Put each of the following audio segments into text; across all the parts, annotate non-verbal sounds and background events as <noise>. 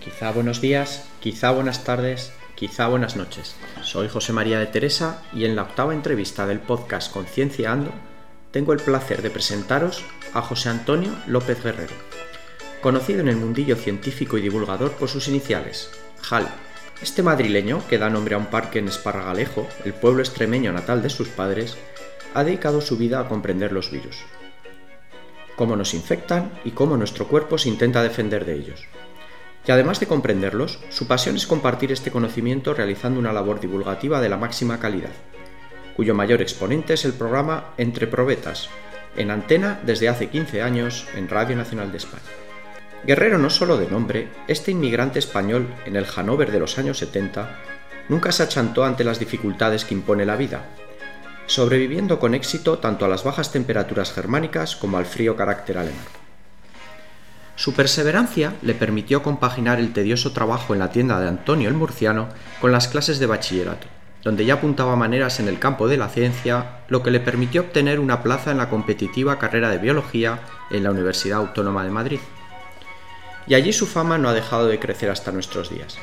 Quizá buenos días, quizá buenas tardes, quizá buenas noches. Soy José María de Teresa y en la octava entrevista del podcast Conciencia Ando tengo el placer de presentaros a José Antonio López Guerrero, conocido en el mundillo científico y divulgador por sus iniciales, HAL. Este madrileño, que da nombre a un parque en Esparragalejo, el pueblo extremeño natal de sus padres, ha dedicado su vida a comprender los virus, cómo nos infectan y cómo nuestro cuerpo se intenta defender de ellos. Y además de comprenderlos, su pasión es compartir este conocimiento realizando una labor divulgativa de la máxima calidad, cuyo mayor exponente es el programa Entre Probetas, en antena desde hace 15 años en Radio Nacional de España. Guerrero no solo de nombre, este inmigrante español en el Hanover de los años 70 nunca se achantó ante las dificultades que impone la vida, sobreviviendo con éxito tanto a las bajas temperaturas germánicas como al frío carácter alemán. Su perseverancia le permitió compaginar el tedioso trabajo en la tienda de Antonio el Murciano con las clases de bachillerato, donde ya apuntaba maneras en el campo de la ciencia, lo que le permitió obtener una plaza en la competitiva carrera de biología en la Universidad Autónoma de Madrid. Y allí su fama no ha dejado de crecer hasta nuestros días.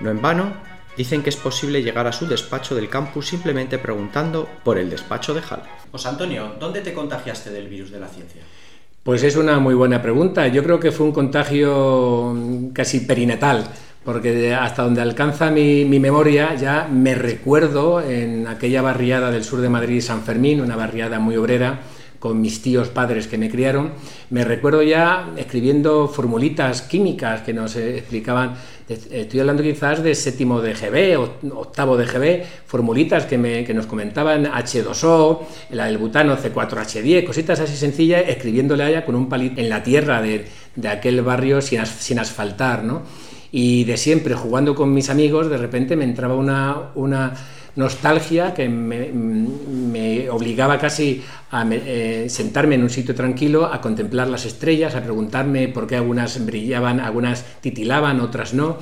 No en vano, dicen que es posible llegar a su despacho del campus simplemente preguntando por el despacho de Hall. José Antonio, ¿dónde te contagiaste del virus de la ciencia? Pues es una muy buena pregunta. Yo creo que fue un contagio casi perinatal, porque hasta donde alcanza mi, memoria ya me recuerdo en aquella barriada del sur de Madrid, San Fermín, una barriada muy obrera, con mis tíos padres que me criaron, me recuerdo ya escribiendo formulitas químicas que nos explicaban, estoy hablando quizás de séptimo de GB, octavo de GB, formulitas que, me, que nos comentaban H2O, la del butano C4H10, cositas así sencillas, escribiéndole a ella con un palito en la tierra de, de aquel barrio sin, sin asfaltar, ¿no? Y de siempre, jugando con mis amigos, de repente me entraba una, una nostalgia que me, obligaba casi a eh, sentarme en un sitio tranquilo, a contemplar las estrellas, a preguntarme por qué algunas brillaban, algunas titilaban, otras no.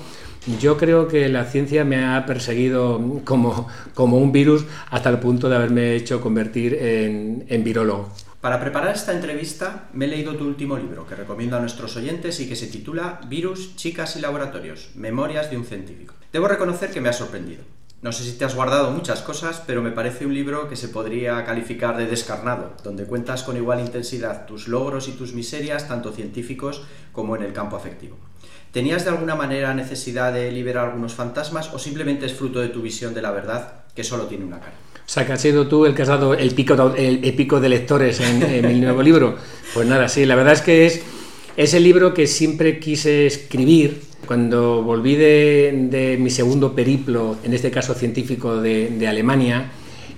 Yo creo que la ciencia me ha perseguido como, como un virus hasta el punto de haberme hecho convertir en, en virólogo. Para preparar esta entrevista me he leído tu último libro que recomiendo a nuestros oyentes y que se titula Virus, Chicas y Laboratorios, Memorias de un Científico. Debo reconocer que me ha sorprendido. No sé si te has guardado muchas cosas, pero me parece un libro que se podría calificar de descarnado, donde cuentas con igual intensidad tus logros y tus miserias, tanto científicos como en el campo afectivo. ¿Tenías de alguna manera necesidad de liberar algunos fantasmas o simplemente es fruto de tu visión de la verdad que solo tiene una cara? O sea, que has sido tú el que has dado el pico, el, pico de lectores en, en mi nuevo libro. Pues nada, sí, la verdad es que es, es el libro que siempre quise escribir cuando volví de, mi segundo periplo, en este caso científico de, Alemania,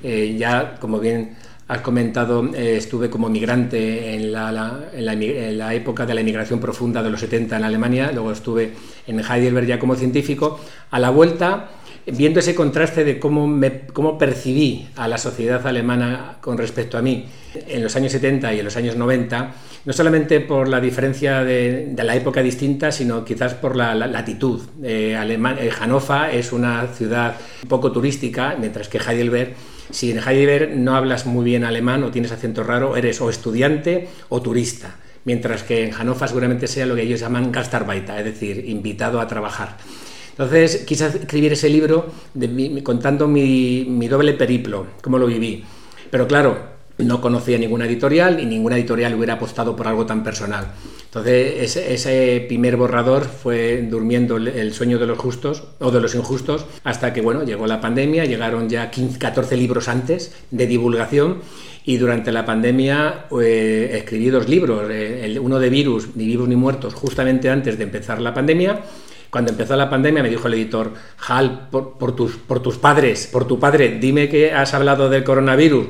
eh, ya como bien has comentado, eh, estuve como migrante en la, época de la inmigración profunda de los 70 en Alemania, luego estuve en Heidelberg ya como científico. A la vuelta, viendo ese contraste de cómo, me, cómo percibí a la sociedad alemana con respecto a mí en los años 70 y en los años 90, no solamente por la diferencia de, la época distinta, sino quizás por la, latitud. Eh, eh, Hannover es una ciudad poco turística, mientras que Heidelberg, si en Heidelberg no hablas muy bien alemán o tienes acento raro, eres o estudiante o turista, mientras que en Hannover seguramente sea lo que ellos llaman Gastarbeiter, es decir, invitado a trabajar. Entonces quise escribir ese libro contando mi doble periplo, cómo lo viví. Pero claro, no conocía ninguna editorial y ninguna editorial hubiera apostado por algo tan personal. Entonces, ese, primer borrador fue durmiendo el sueño de los justos o de los injustos hasta que, bueno, llegó la pandemia, llegaron ya 15, 14 libros antes de divulgación y durante la pandemia eh, escribí dos libros, eh, uno de virus, ni vivos ni muertos, justamente antes de empezar la pandemia. Cuando empezó la pandemia me dijo el editor, Hal, por, tus, por tus padres, por tu padre, dime que has hablado del coronavirus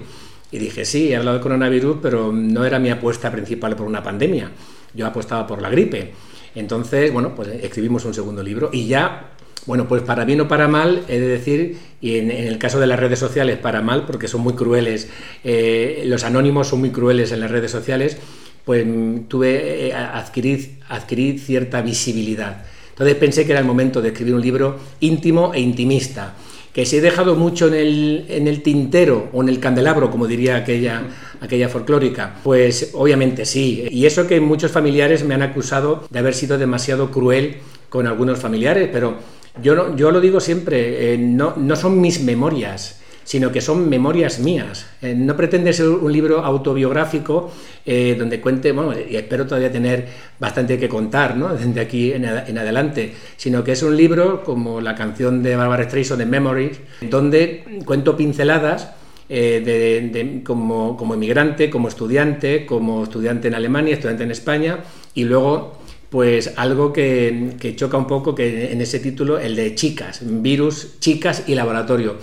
y dije, sí, he hablado de coronavirus, pero no era mi apuesta principal por una pandemia. Yo apostaba por la gripe. Entonces, bueno, pues escribimos un segundo libro y ya, bueno, pues para bien o para mal, he de decir, y en, el caso de las redes sociales, para mal, porque son muy crueles, eh, los anónimos son muy crueles en las redes sociales, pues tuve, eh, adquirir, adquirir cierta visibilidad. Entonces pensé que era el momento de escribir un libro íntimo e intimista que si he dejado mucho en el, en el tintero o en el candelabro, como diría aquella, aquella folclórica, pues obviamente sí. Y eso que muchos familiares me han acusado de haber sido demasiado cruel con algunos familiares, pero yo, yo lo digo siempre, eh, no, no son mis memorias sino que son memorias mías. Eh, no pretende ser un libro autobiográfico eh, donde cuente, bueno, y espero todavía tener bastante que contar, ¿no? <laughs> Desde aquí en, adelante, sino que es un libro como la canción de Barbara Streisand de Memories, donde cuento pinceladas eh, como, como emigrante, como estudiante, como estudiante en Alemania, estudiante en España, y luego pues algo que, choca un poco que en ese título, el de chicas, virus, chicas y laboratorio.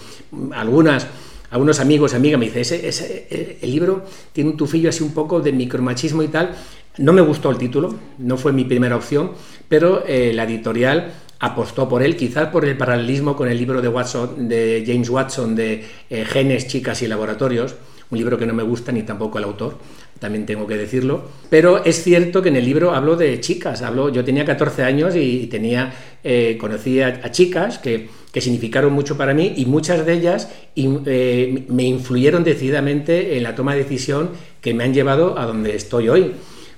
Algunas, algunos amigos y amigas me dicen, ese, el libro tiene un tufillo así un poco de micromachismo y tal. No me gustó el título, no fue mi primera opción, pero eh, la editorial apostó por él, quizás por el paralelismo con el libro de, Watson, de James Watson de eh, Genes, Chicas y Laboratorios, un libro que no me gusta ni tampoco el autor, también tengo que decirlo. Pero es cierto que en el libro hablo de chicas, hablo, yo tenía 14 años y tenía, eh, conocí a, chicas que, que, significaron mucho para mí y muchas de ellas eh, me influyeron decididamente en la toma de decisión que me han llevado a donde estoy hoy.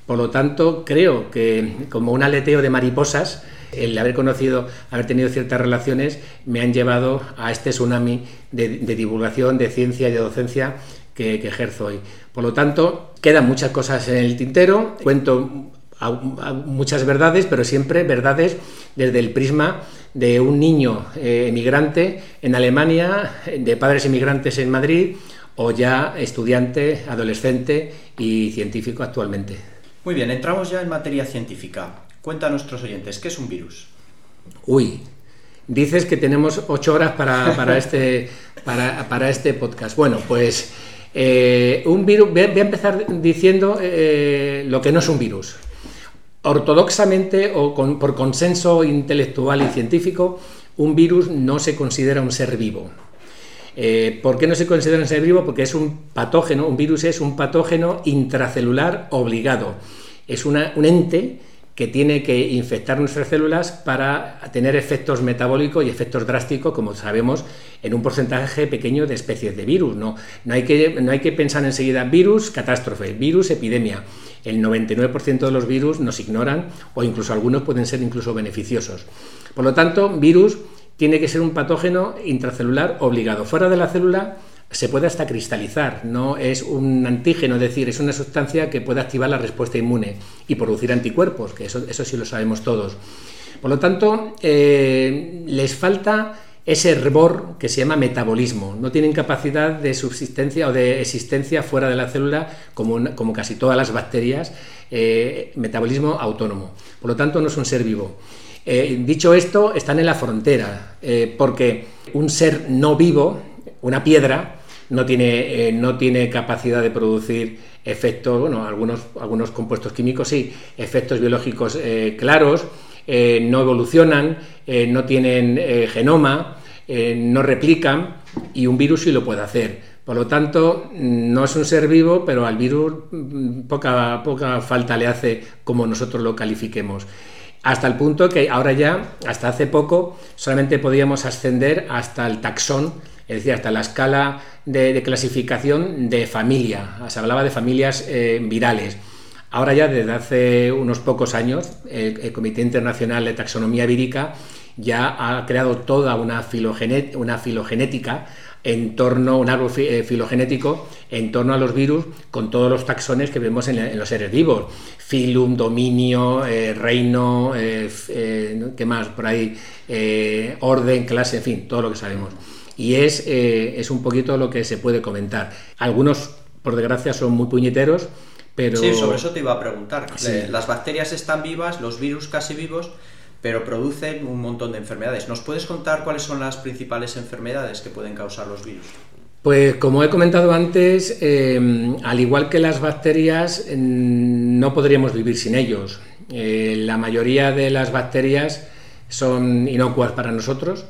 Por lo tanto, creo que como un aleteo de mariposas, el haber conocido, haber tenido ciertas relaciones, me han llevado a este tsunami de, de divulgación, de ciencia y de docencia que, ejerzo hoy. Por lo tanto, quedan muchas cosas en el tintero, cuento muchas verdades, pero siempre verdades desde el prisma de un niño eh, emigrante en Alemania, de padres emigrantes en Madrid o ya estudiante, adolescente y científico actualmente. Muy bien, entramos ya en materia científica. Cuenta a nuestros oyentes, ¿qué es un virus? Uy, dices que tenemos ocho horas para, <laughs> este, para, para este podcast. Bueno, pues eh, un virus, voy a empezar diciendo eh, lo que no es un virus. Ortodoxamente o por consenso intelectual y científico, un virus no se considera un ser vivo. Eh, ¿Por qué no se considera un ser vivo? Porque es un patógeno, un virus es un patógeno intracelular obligado. Es un ente que tiene que infectar nuestras células para tener efectos metabólicos y efectos drásticos, como sabemos, en un porcentaje pequeño de especies de virus. No, no, hay, que, no hay que pensar enseguida virus, catástrofe, virus, epidemia. El 99% de los virus nos ignoran o incluso algunos pueden ser incluso beneficiosos. Por lo tanto, virus tiene que ser un patógeno intracelular obligado. Fuera de la célula se puede hasta cristalizar, no es un antígeno, es decir, es una sustancia que puede activar la respuesta inmune y producir anticuerpos, que eso, eso sí lo sabemos todos. Por lo tanto, eh, les falta ese hervor que se llama metabolismo. No tienen capacidad de subsistencia o de existencia fuera de la célula, como, como casi todas las bacterias, eh, metabolismo autónomo. Por lo tanto, no es un ser vivo. Eh, dicho esto, están en la frontera, porque un ser no vivo, una piedra, no tiene, eh, no tiene capacidad de producir efectos, bueno, algunos, algunos compuestos químicos sí, efectos biológicos eh, claros, eh, no evolucionan, no tienen genoma, no replican y un virus sí lo puede hacer. Por lo tanto, no es un ser vivo, pero al virus mm, poca, poca falta le hace como nosotros lo califiquemos. Hasta el punto que ahora ya, hasta hace poco, solamente podíamos ascender hasta el taxón es decir, hasta la escala de, clasificación de familia. Se hablaba de familias eh, virales. Ahora ya desde hace unos pocos años el, Comité Internacional de Taxonomía Vírica ya ha creado toda una, filogenética en torno, un árbol eh, filogenético en torno a los virus con todos los taxones que vemos en, los seres vivos. Filum, dominio, eh, reino, ¿qué más? Por ahí, orden, clase, en fin, todo lo que sabemos y es, eh, es un poquito lo que se puede comentar. Algunos, por desgracia, son muy puñeteros, pero... Sí, sobre eso te iba a preguntar. Las bacterias están vivas, los virus casi vivos, pero producen un montón de enfermedades. ¿Nos puedes contar cuáles son las principales enfermedades que pueden causar los virus? Pues como he comentado antes, eh, al igual que las bacterias, no podríamos vivir sin ellos. Eh, la mayoría de las bacterias son inocuas para nosotros,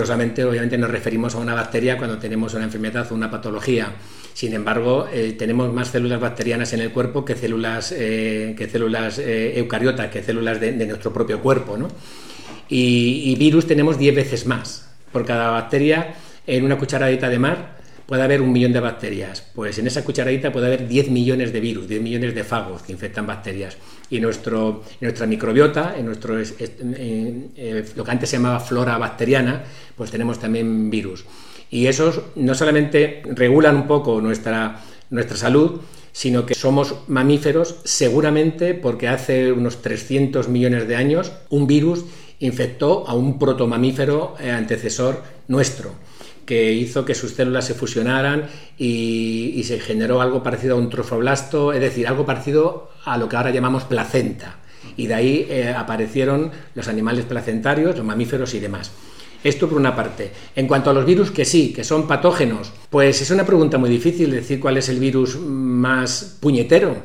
obviamente nos referimos a una bacteria cuando tenemos una enfermedad o una patología. Sin embargo, eh, tenemos más células bacterianas en el cuerpo que células, eh, que células eh, eucariotas, que células de, nuestro propio cuerpo. ¿no? Y, virus tenemos 10 veces más. Por cada bacteria, en una cucharadita de mar, puede haber un millón de bacterias. Pues en esa cucharadita puede haber 10 millones de virus, 10 millones de fagos que infectan bacterias. Y nuestro, nuestra microbiota, en nuestro, eh, lo que antes se llamaba flora bacteriana, pues tenemos también virus. Y esos no solamente regulan un poco nuestra, nuestra salud, sino que somos mamíferos seguramente porque hace unos 300 millones de años un virus infectó a un protomamífero eh, antecesor nuestro que hizo que sus células se fusionaran y, se generó algo parecido a un trofoblasto, es decir, algo parecido a lo que ahora llamamos placenta. Y de ahí eh, aparecieron los animales placentarios, los mamíferos y demás. Esto por una parte. En cuanto a los virus, que sí, que son patógenos, pues es una pregunta muy difícil decir cuál es el virus más puñetero,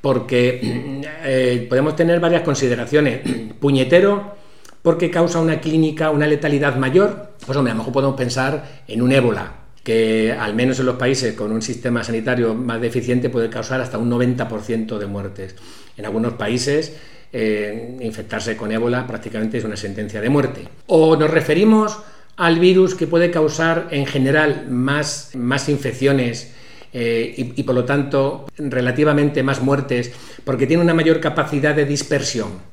porque eh, podemos tener varias consideraciones. <clears throat> Puñetero porque causa una clínica, una letalidad mayor, pues hombre, a lo mejor podemos pensar en un ébola, que al menos en los países con un sistema sanitario más deficiente puede causar hasta un 90% de muertes. En algunos países eh, infectarse con ébola prácticamente es una sentencia de muerte. O nos referimos al virus que puede causar en general más, más infecciones eh, y, y, por lo tanto relativamente más muertes porque tiene una mayor capacidad de dispersión.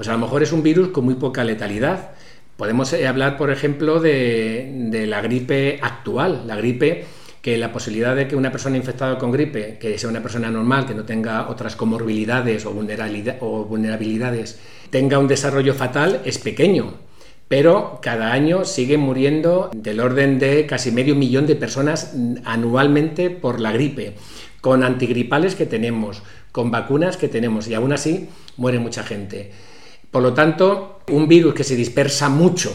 Pues a lo mejor es un virus con muy poca letalidad. Podemos eh, hablar, por ejemplo, de, la gripe actual, la gripe que la posibilidad de que una persona infectada con gripe, que sea una persona normal, que no tenga otras comorbilidades o, vulnerabilidades, tenga un desarrollo fatal es pequeño. Pero cada año siguen muriendo del orden de casi medio millón de personas anualmente por la gripe, con antigripales que tenemos, con vacunas que tenemos, y aún así muere mucha gente. Por lo tanto, un virus que se dispersa mucho,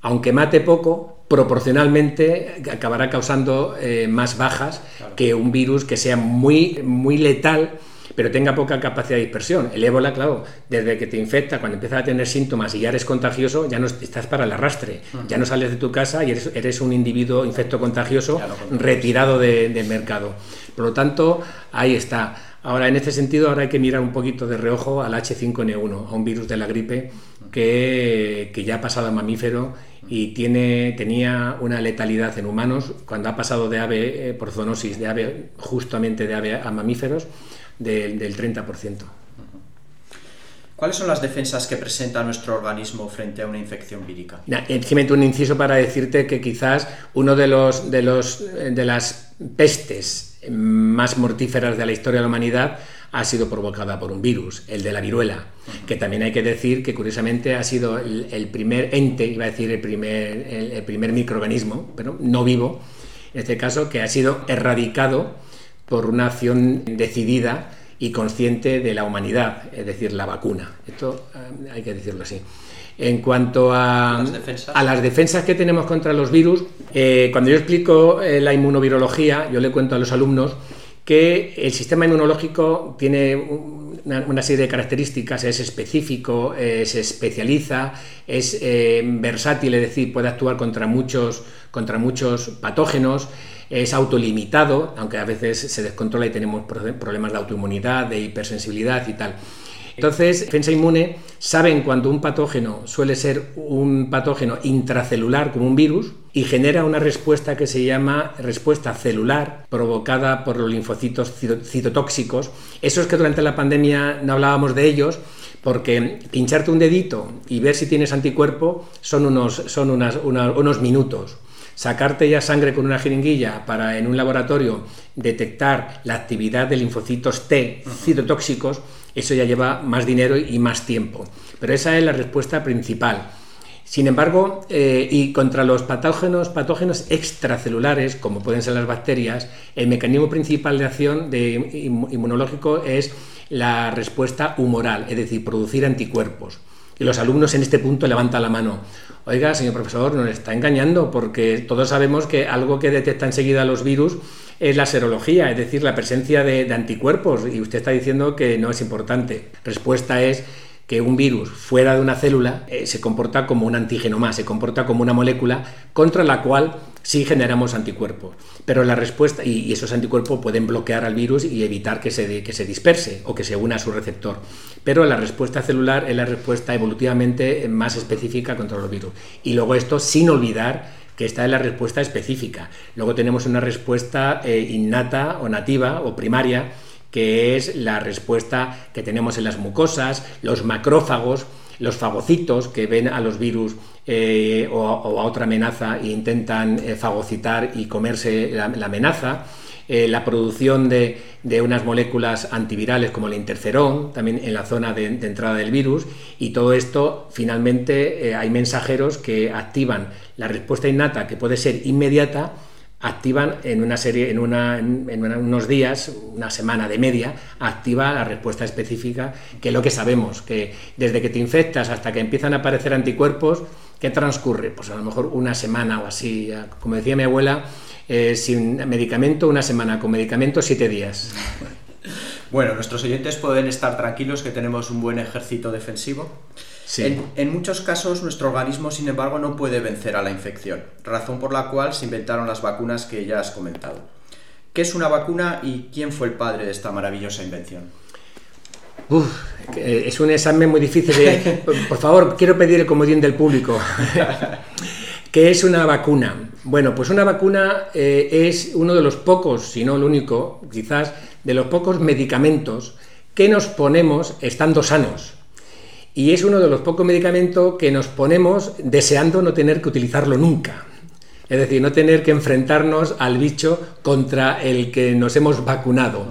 aunque mate poco, proporcionalmente acabará causando eh, más bajas que un virus que sea muy, muy letal pero tenga poca capacidad de dispersión. El ébola, claro, desde que te infecta, cuando empiezas a tener síntomas y ya eres contagioso, ya no estás para el arrastre, ya no sales de tu casa y eres, un individuo infecto contagioso retirado del mercado. Por lo tanto, ahí está. Ahora, en este sentido, ahora hay que mirar un poquito de reojo al H5N1, a un virus de la gripe que, que ya ha pasado a mamífero y tiene, tenía una letalidad en humanos cuando ha pasado de ave eh, por zoonosis, de ave, justamente de ave a mamíferos, del 30%. ¿Cuáles son las defensas que presenta nuestro organismo frente a una infección vírica? Simplemente un inciso para decirte que quizás uno de los de los de las pestes más mortíferas de la historia de la humanidad ha sido provocada por un virus, el de la viruela, que también hay que decir que curiosamente ha sido el, primer ente, iba a decir el primer, el, primer microorganismo, pero no vivo, en este caso, que ha sido erradicado por una acción decidida y consciente de la humanidad, es decir, la vacuna. Esto eh, hay que decirlo así. En cuanto a, a, las defensas que tenemos contra los virus, eh, cuando yo explico eh, la inmunovirología, yo le cuento a los alumnos que el sistema inmunológico tiene una, serie de características, es específico, eh, se especializa, es versátil, es decir, puede actuar contra muchos, contra muchos patógenos, es autolimitado, aunque a veces se descontrola y tenemos problemas de autoinmunidad, de hipersensibilidad y tal. Entonces, defensa inmune saben cuando un patógeno suele ser un patógeno intracelular como un virus y genera una respuesta que se llama respuesta celular provocada por los linfocitos citotóxicos. Eso es que durante la pandemia no hablábamos de ellos porque pincharte un dedito y ver si tienes anticuerpo son unos, son unos minutos sacarte ya sangre con una jeringuilla para en un laboratorio detectar la actividad de linfocitos T citotóxicos eso ya lleva más dinero y más tiempo. Pero esa es la respuesta principal. Sin embargo, eh, y contra los patógenos, patógenos extracelulares, como pueden ser las bacterias, el mecanismo principal de acción inmunológico es la respuesta humoral, es decir, producir anticuerpos. Y los alumnos en este punto levantan la mano. Oiga, señor profesor, nos está engañando porque todos sabemos que algo que detecta enseguida los virus es la serología, es decir, la presencia de, anticuerpos. Y usted está diciendo que no es importante. Respuesta es que un virus fuera de una célula eh, se comporta como un antígeno más, se comporta como una molécula contra la cual sí generamos anticuerpos. Pero la respuesta, y, esos anticuerpos pueden bloquear al virus y evitar que se, que se disperse o que se una a su receptor. Pero la respuesta celular es la respuesta evolutivamente más específica contra los virus. Y luego esto sin olvidar que está en la respuesta específica. Luego tenemos una respuesta eh, innata o nativa o primaria, que es la respuesta que tenemos en las mucosas, los macrófagos, los fagocitos que ven a los virus eh, o, a otra amenaza e intentan eh, fagocitar y comerse la, amenaza. Eh, la producción de, unas moléculas antivirales como el interferón, también en la zona de, entrada del virus, y todo esto finalmente hay mensajeros que activan la respuesta innata, que puede ser inmediata, activan en una serie, en, una, en, unos días, una semana de media, activa la respuesta específica, que es lo que sabemos, que desde que te infectas hasta que empiezan a aparecer anticuerpos, ¿qué transcurre? Pues a lo mejor una semana o así, como decía mi abuela, eh, sin medicamento una semana, con medicamento siete días. Bueno, nuestros oyentes pueden estar tranquilos que tenemos un buen ejército defensivo. En, muchos casos nuestro organismo, sin embargo, no puede vencer a la infección, razón por la cual se inventaron las vacunas que ya has comentado. ¿Qué es una vacuna y quién fue el padre de esta maravillosa invención? es un examen muy difícil. <laughs> por favor, quiero pedir el comodín del público. <laughs> ¿Qué es una vacuna? Bueno, pues una vacuna eh, es uno de los pocos, si no el único, quizás, de los pocos medicamentos que nos ponemos estando sanos y es uno de los pocos medicamentos que nos ponemos deseando no tener que utilizarlo nunca. Es decir, no tener que enfrentarnos al bicho contra el que nos hemos vacunado.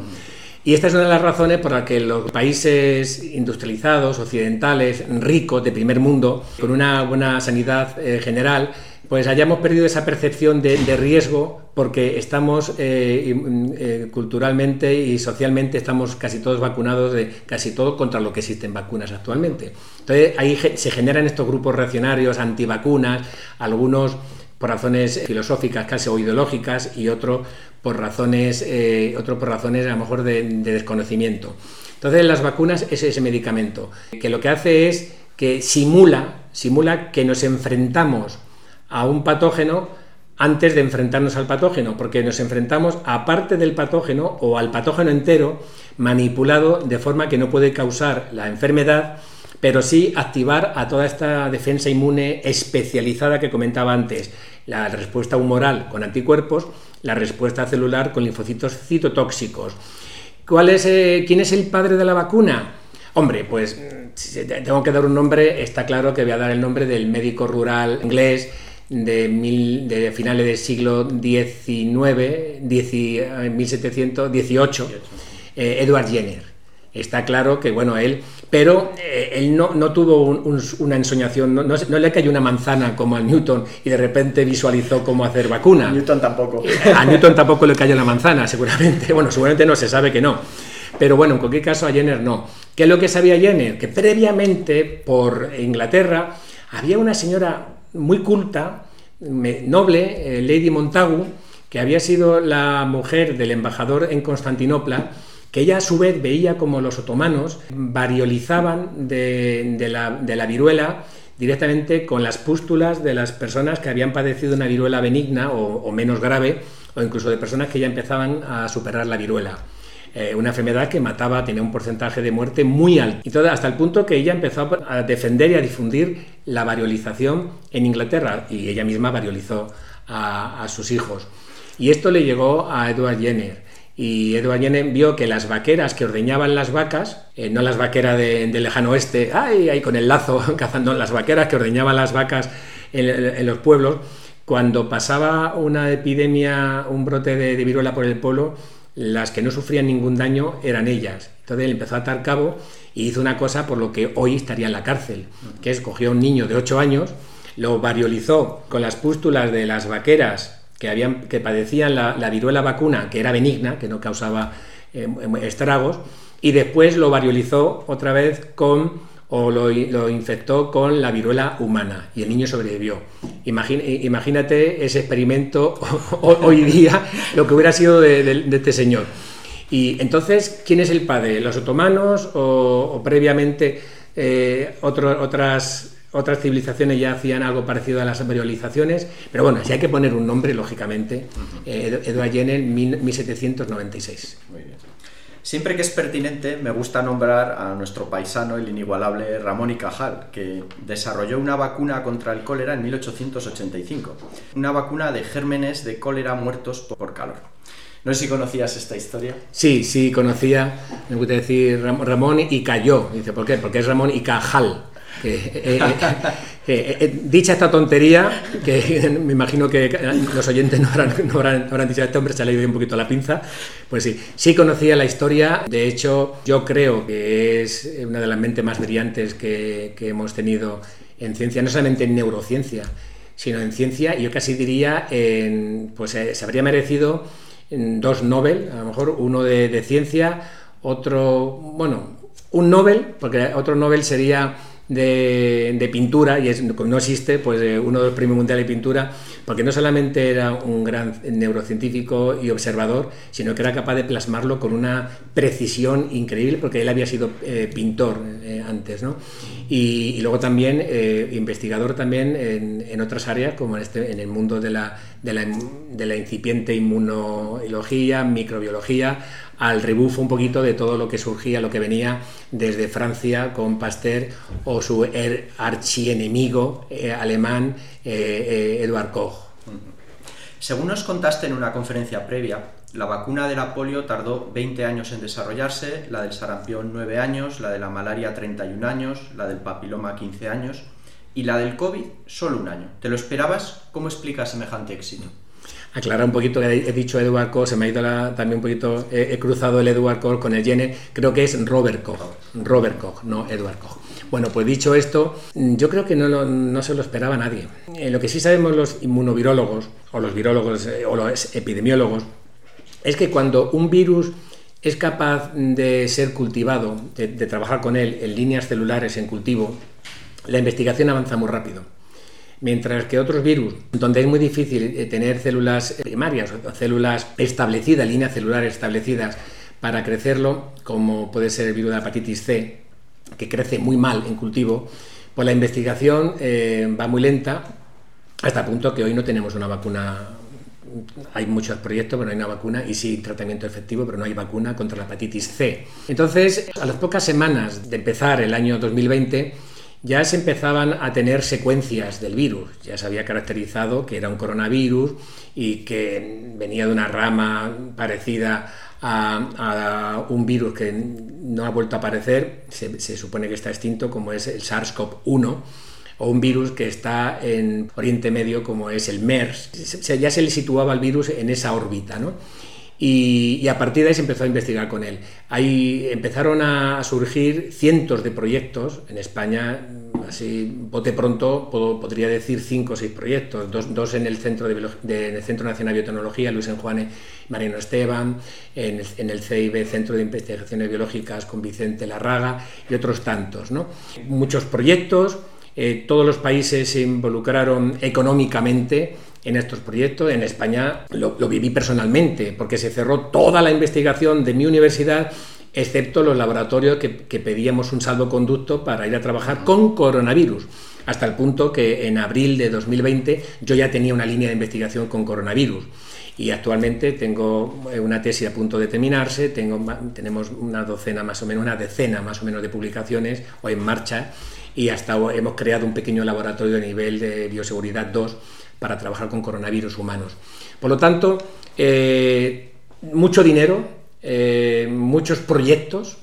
Y esta es una de las razones por las que los países industrializados, occidentales, ricos, de primer mundo, con una buena sanidad eh, general, pues hayamos perdido esa percepción de, riesgo porque estamos eh, eh, culturalmente y socialmente estamos casi todos vacunados de casi todo contra lo que existen vacunas actualmente. Entonces ahí se generan estos grupos reaccionarios antivacunas, algunos por razones filosóficas casi o ideológicas y otros por razones, eh, otro por razones a lo mejor de, de desconocimiento. Entonces las vacunas es ese medicamento que lo que hace es que simula, simula que nos enfrentamos a un patógeno antes de enfrentarnos al patógeno, porque nos enfrentamos a parte del patógeno o al patógeno entero manipulado de forma que no puede causar la enfermedad, pero sí activar a toda esta defensa inmune especializada que comentaba antes, la respuesta humoral con anticuerpos, la respuesta celular con linfocitos citotóxicos. ¿Cuál es, eh, ¿Quién es el padre de la vacuna? Hombre, pues si tengo que dar un nombre, está claro que voy a dar el nombre del médico rural inglés de, mil, de finales del siglo XIX, 1718, eh, Edward Jenner. Está claro que, bueno, él, pero eh, él no, no tuvo una ensoñación, no, no, le cayó una manzana como a Newton y de repente visualizó cómo hacer vacuna. A Newton tampoco. A Newton tampoco le cayó la manzana, seguramente. Bueno, seguramente no se sabe que no. Pero bueno, en cualquier caso a Jenner no. ¿Qué es lo que sabía Jenner? Que previamente por Inglaterra había una señora muy culta, noble, eh, Lady Montagu, que había sido la mujer del embajador en Constantinopla, que ella a su vez veía como los otomanos variolizaban de, la, viruela directamente con las pústulas de las personas que habían padecido una viruela benigna o menos grave, o incluso de personas que ya empezaban a superar la viruela. Eh, una enfermedad que mataba, tenía un porcentaje de muerte muy alto. Todo, hasta el punto que ella empezó a defender y a difundir la variolización en Inglaterra y ella misma variolizó a, sus hijos. Y esto le llegó a Edward Jenner. Y Edward Jenner vio que las vaqueras que ordeñaban las vacas, eh, no las vaqueras del lejano oeste, ay, ahí con el lazo <laughs> cazando, las vaqueras que ordeñaban las vacas en, los pueblos, cuando pasaba una epidemia, un brote de, de viruela por el pueblo, las que no sufrían ningún daño eran ellas. Entonces él empezó a atar cabo y hizo una cosa por lo que hoy estaría en la cárcel, que es cogió a un niño de 8 años, lo variolizó con las pústulas de las vaqueras que, habían, que padecían la, viruela vacuna, que era benigna, que no causaba eh, estragos, y después lo variolizó otra vez con o lo, infectó con la viruela humana y el niño sobrevivió. imagínate ese experimento <laughs> hoy día, lo que hubiera sido de, este señor. Y entonces, ¿quién es el padre? ¿Los otomanos o, previamente eh, otras, otras civilizaciones ya hacían algo parecido a las variolizaciones? Pero bueno, si hay que poner un nombre, lógicamente, eh, Edward Jenner, 1796. Muy bien. Siempre que es pertinente, me gusta nombrar a nuestro paisano, el inigualable Ramón y Cajal, que desarrolló una vacuna contra el cólera en 1885. Una vacuna de gérmenes de cólera muertos por calor. No sé si conocías esta historia. Sí, sí, conocía. Me gusta decir Ramón y Cayó. Dice, ¿por qué? Porque es Ramón y Cajal. Eh, eh, eh, dicha esta tontería, que <laughs> me imagino que los oyentes no habrán, dicho, este hombre se ha leído un poquito la pinza, pues sí, sí conocía la historia, de hecho yo creo que es una de las mentes más brillantes que, hemos tenido en ciencia, no solamente en neurociencia, sino en ciencia, y yo casi diría, en, pues se habría merecido dos Nobel, a lo mejor uno de, de ciencia, otro, bueno, un Nobel, porque otro Nobel sería de, pintura, y es, no existe, pues eh, uno de los premios mundiales de pintura, porque no solamente era un gran neurocientífico y observador, sino que era capaz de plasmarlo con una precisión increíble, porque él había sido eh, pintor eh, antes, ¿no? Y, luego también investigador también en, otras áreas, como en, este, en el mundo de la, de la, de la incipiente inmunología, microbiología, al rebufo un poquito de todo lo que surgía, lo que venía desde Francia con Pasteur o su er, archienemigo eh, alemán eh, eh, Koch. Según nos contaste en una conferencia previa, la vacuna de la polio tardó 20 años en desarrollarse, la del sarampión 9 años, la de la malaria 31 años, la del papiloma 15 años y la del COVID solo un año. ¿Te lo esperabas? ¿Cómo explicas semejante éxito? Aclarar un poquito que he dicho Edward Koch, se me ha ido también un poquito, he, cruzado el Edward Koch con el Yene, creo que es Robert Koch, Robert Koch, no Edward Koch. Bueno, pues dicho esto, yo creo que no, no se lo esperaba nadie. Eh, lo que sí sabemos los inmunovirólogos, o los virólogos, eh, o los epidemiólogos, es que cuando un virus es capaz de ser cultivado, de trabajar con él en líneas celulares en cultivo, la investigación avanza muy rápido. Mientras que otros virus, donde es muy difícil eh, tener células primarias o células establecidas, líneas celulares establecidas para crecerlo, como puede ser el virus de la hepatitis C, que crece muy mal en cultivo, pues la investigación eh, va muy lenta hasta el punto que hoy no tenemos una vacuna. Hay muchos proyectos, pero no hay una vacuna y sí tratamiento efectivo, pero no hay vacuna contra la hepatitis C. Entonces, a las pocas semanas de empezar el año 2020, ya se empezaban a tener secuencias del virus. Ya se había caracterizado que era un coronavirus y que venía de una rama parecida a, un virus que no ha vuelto a aparecer, se, supone que está extinto, como es el SARS-CoV-1 o un virus que está en Oriente Medio como es el MERS. Ya se le situaba el virus en esa órbita, ¿no? Y, a partir de ahí se empezó a investigar con él. Ahí empezaron a surgir cientos de proyectos en España, así bote pronto podría decir cinco o seis proyectos, dos, en, el Centro de, Centro Nacional de Biotecnología, Luis Enjuane y Mariano Esteban, en el, CIB, Centro de Investigaciones Biológicas, con Vicente Larraga y otros tantos. ¿no? Muchos proyectos, eh, todos los países se involucraron económicamente en estos proyectos. En España lo, viví personalmente, porque se cerró toda la investigación de mi universidad excepto los laboratorios que, pedíamos un salvoconducto para ir a trabajar con coronavirus, hasta el punto que en abril de 2020 yo ya tenía una línea de investigación con coronavirus. Y actualmente tengo una tesis a punto de terminarse, tenemos una docena más o menos, una decena más o menos de publicaciones o en marcha y hasta hemos creado un pequeño laboratorio de nivel de bioseguridad 2 para trabajar con coronavirus humanos. Por lo tanto, eh, mucho dinero, eh, muchos proyectos,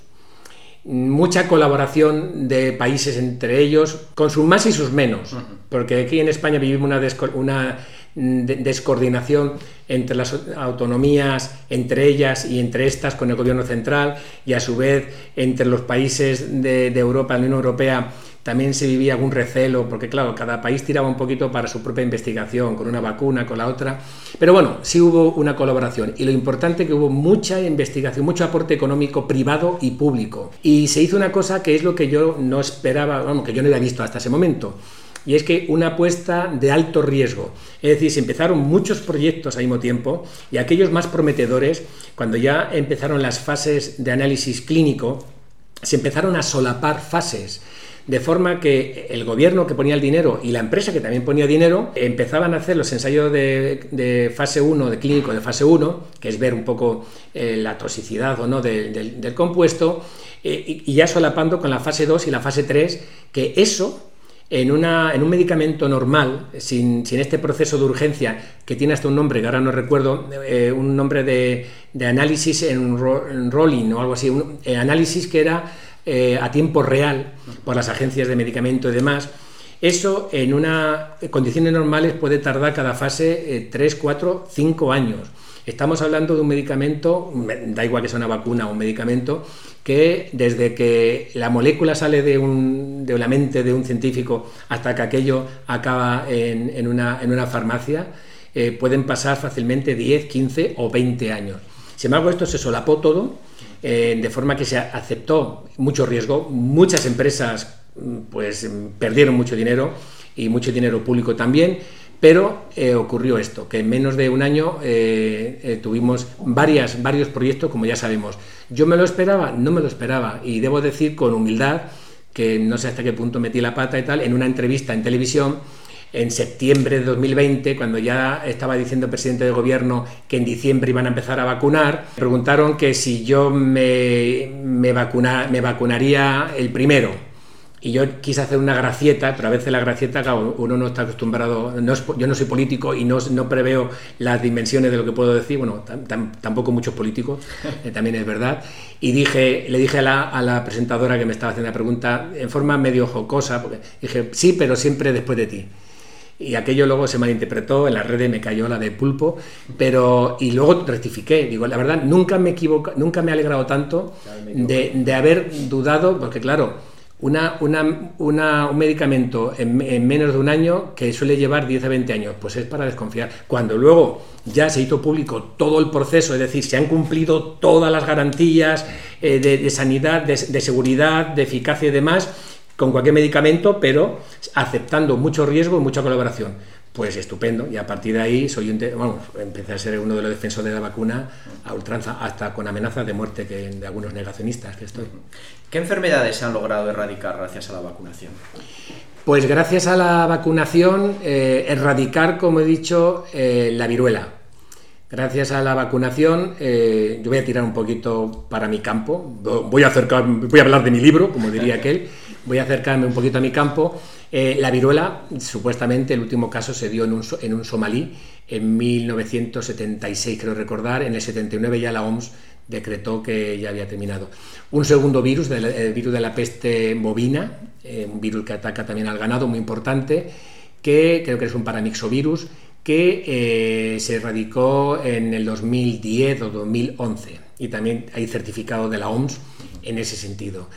mucha colaboración de países entre ellos, con sus más y sus menos, porque aquí en España vivimos una, una descoordinación entre las autonomías, entre ellas y entre estas con el gobierno central, y a su vez entre los países de, de Europa, la Unión Europea, también se vivía algún recelo, porque claro, cada país tiraba un poquito para su propia investigación, con una vacuna, con la otra. Pero bueno, sí hubo una colaboración y lo importante que hubo mucha investigación, mucho aporte económico privado y público. Y se hizo una cosa que es lo que yo no esperaba, vamos, que yo no había visto hasta ese momento. Y es que una apuesta de alto riesgo. Es decir, se empezaron muchos proyectos al mismo tiempo y aquellos más prometedores, cuando ya empezaron las fases de análisis clínico, se empezaron a solapar fases de forma que el gobierno que ponía el dinero y la empresa que también ponía dinero empezaban a hacer los ensayos de, fase 1, de clínico de fase 1, que es ver un poco eh, la toxicidad o no del compuesto, eh, y ya solapando con la fase 2 y la fase 3, que eso en, una, en un medicamento normal, sin, este proceso de urgencia, que tiene hasta un nombre, que ahora no recuerdo, eh, un nombre de, análisis en, rolling o algo así, un análisis que era eh, a tiempo real por las agencias de medicamento y demás, eso en una condiciones normales puede tardar cada fase 3, 4, 5 años. Estamos hablando de un medicamento, da igual que sea una vacuna o un medicamento, que desde que la molécula sale de, un, de la mente de un científico hasta que aquello acaba en, una, en una, farmacia, eh, pueden pasar fácilmente 10, 15 o 20 años. Sin embargo, esto se solapó todo, eh, de forma que se aceptó mucho riesgo, muchas empresas pues perdieron mucho dinero y mucho dinero público también, pero eh, ocurrió esto, que en menos de un año eh, tuvimos varias, varios proyectos, como ya sabemos. ¿Yo me lo esperaba? No me lo esperaba. Y debo decir con humildad, que no sé hasta qué punto metí la pata y tal, en una entrevista en televisión, en septiembre de 2020, cuando ya estaba diciendo el presidente de gobierno que en diciembre iban a empezar a vacunar, preguntaron que si yo me, me, me vacunaría el primero y yo quise hacer una gracieta, pero a veces la gracieta, claro, uno no está acostumbrado, yo no soy político y no, no, preveo las dimensiones de lo que puedo decir, bueno, tampoco muchos políticos, eh, también es verdad. Y dije, le dije a la, a la, presentadora que me estaba haciendo la pregunta en forma medio jocosa, porque dije, sí, pero siempre después de ti. Y aquello luego se malinterpretó, en las redes me cayó la de pulpo, pero y luego rectifiqué. Digo, la verdad, nunca me equivoco, nunca me he alegrado tanto de, de haber dudado, porque claro, una, un medicamento en, menos de un año que suele llevar 10 a 20 años, pues es para desconfiar. Cuando luego ya se hizo público todo el proceso, es decir, se han cumplido todas las garantías eh, de, sanidad, de, seguridad, de eficacia y demás, con cualquier medicamento, pero aceptando mucho riesgo y mucha colaboración. Pues estupendo, y a partir de ahí soy un vamos, empecé a ser uno de los defensores de la vacuna a ultranza, hasta con amenazas de muerte que, de algunos negacionistas que estoy. ¿Qué enfermedades se han logrado erradicar gracias a la vacunación? Pues gracias a la vacunación, eh, erradicar, como he dicho, eh, la viruela. Gracias a la vacunación, eh, yo voy a tirar un poquito para mi campo, voy a, acercar, voy a hablar de mi libro, como diría aquel, voy a acercarme un poquito a mi campo eh, la viruela, supuestamente, el último caso se dio en un, en un somalí en 1976, creo recordar. En el 79 ya la OMS decretó que ya había terminado. Un segundo virus, el virus de la peste bovina, eh, un virus que ataca también al ganado, muy importante, que creo que es un paramixovirus, que eh, se erradicó en el 2010 o 2011. Y también hay certificado de la OMS en ese sentido.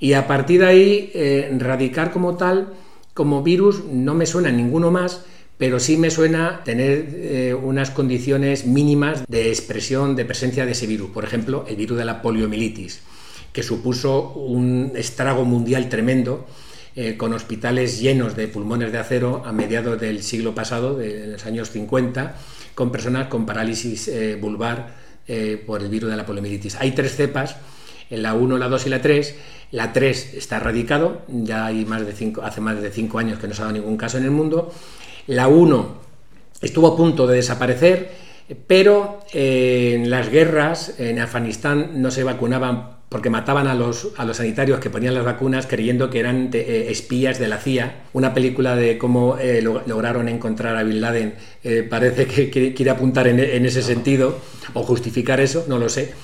Y a partir de ahí, erradicar como tal, como virus no me suena ninguno más, pero sí me suena tener eh, unas condiciones mínimas de expresión, de presencia de ese virus. Por ejemplo, el virus de la poliomielitis, que supuso un estrago mundial tremendo, eh, con hospitales llenos de pulmones de acero a mediados del siglo pasado, de los años 50, con personas con parálisis eh, vulvar por el virus de la poliomielitis. Hay tres cepas, la 1, la 2 y la 3, la 3 está erradicado, ya hay más de cinco, hace más de 5 años que no se ha dado ningún caso en el mundo. La 1 estuvo a punto de desaparecer, pero eh, en las guerras en Afganistán no se vacunaban porque mataban a los, a los sanitarios que ponían las vacunas creyendo que eran eh, espías de la CIA. Una película de cómo eh, lograron encontrar a Bin Laden parece que, quiere apuntar en, en, ese sentido o justificar eso, no lo sé.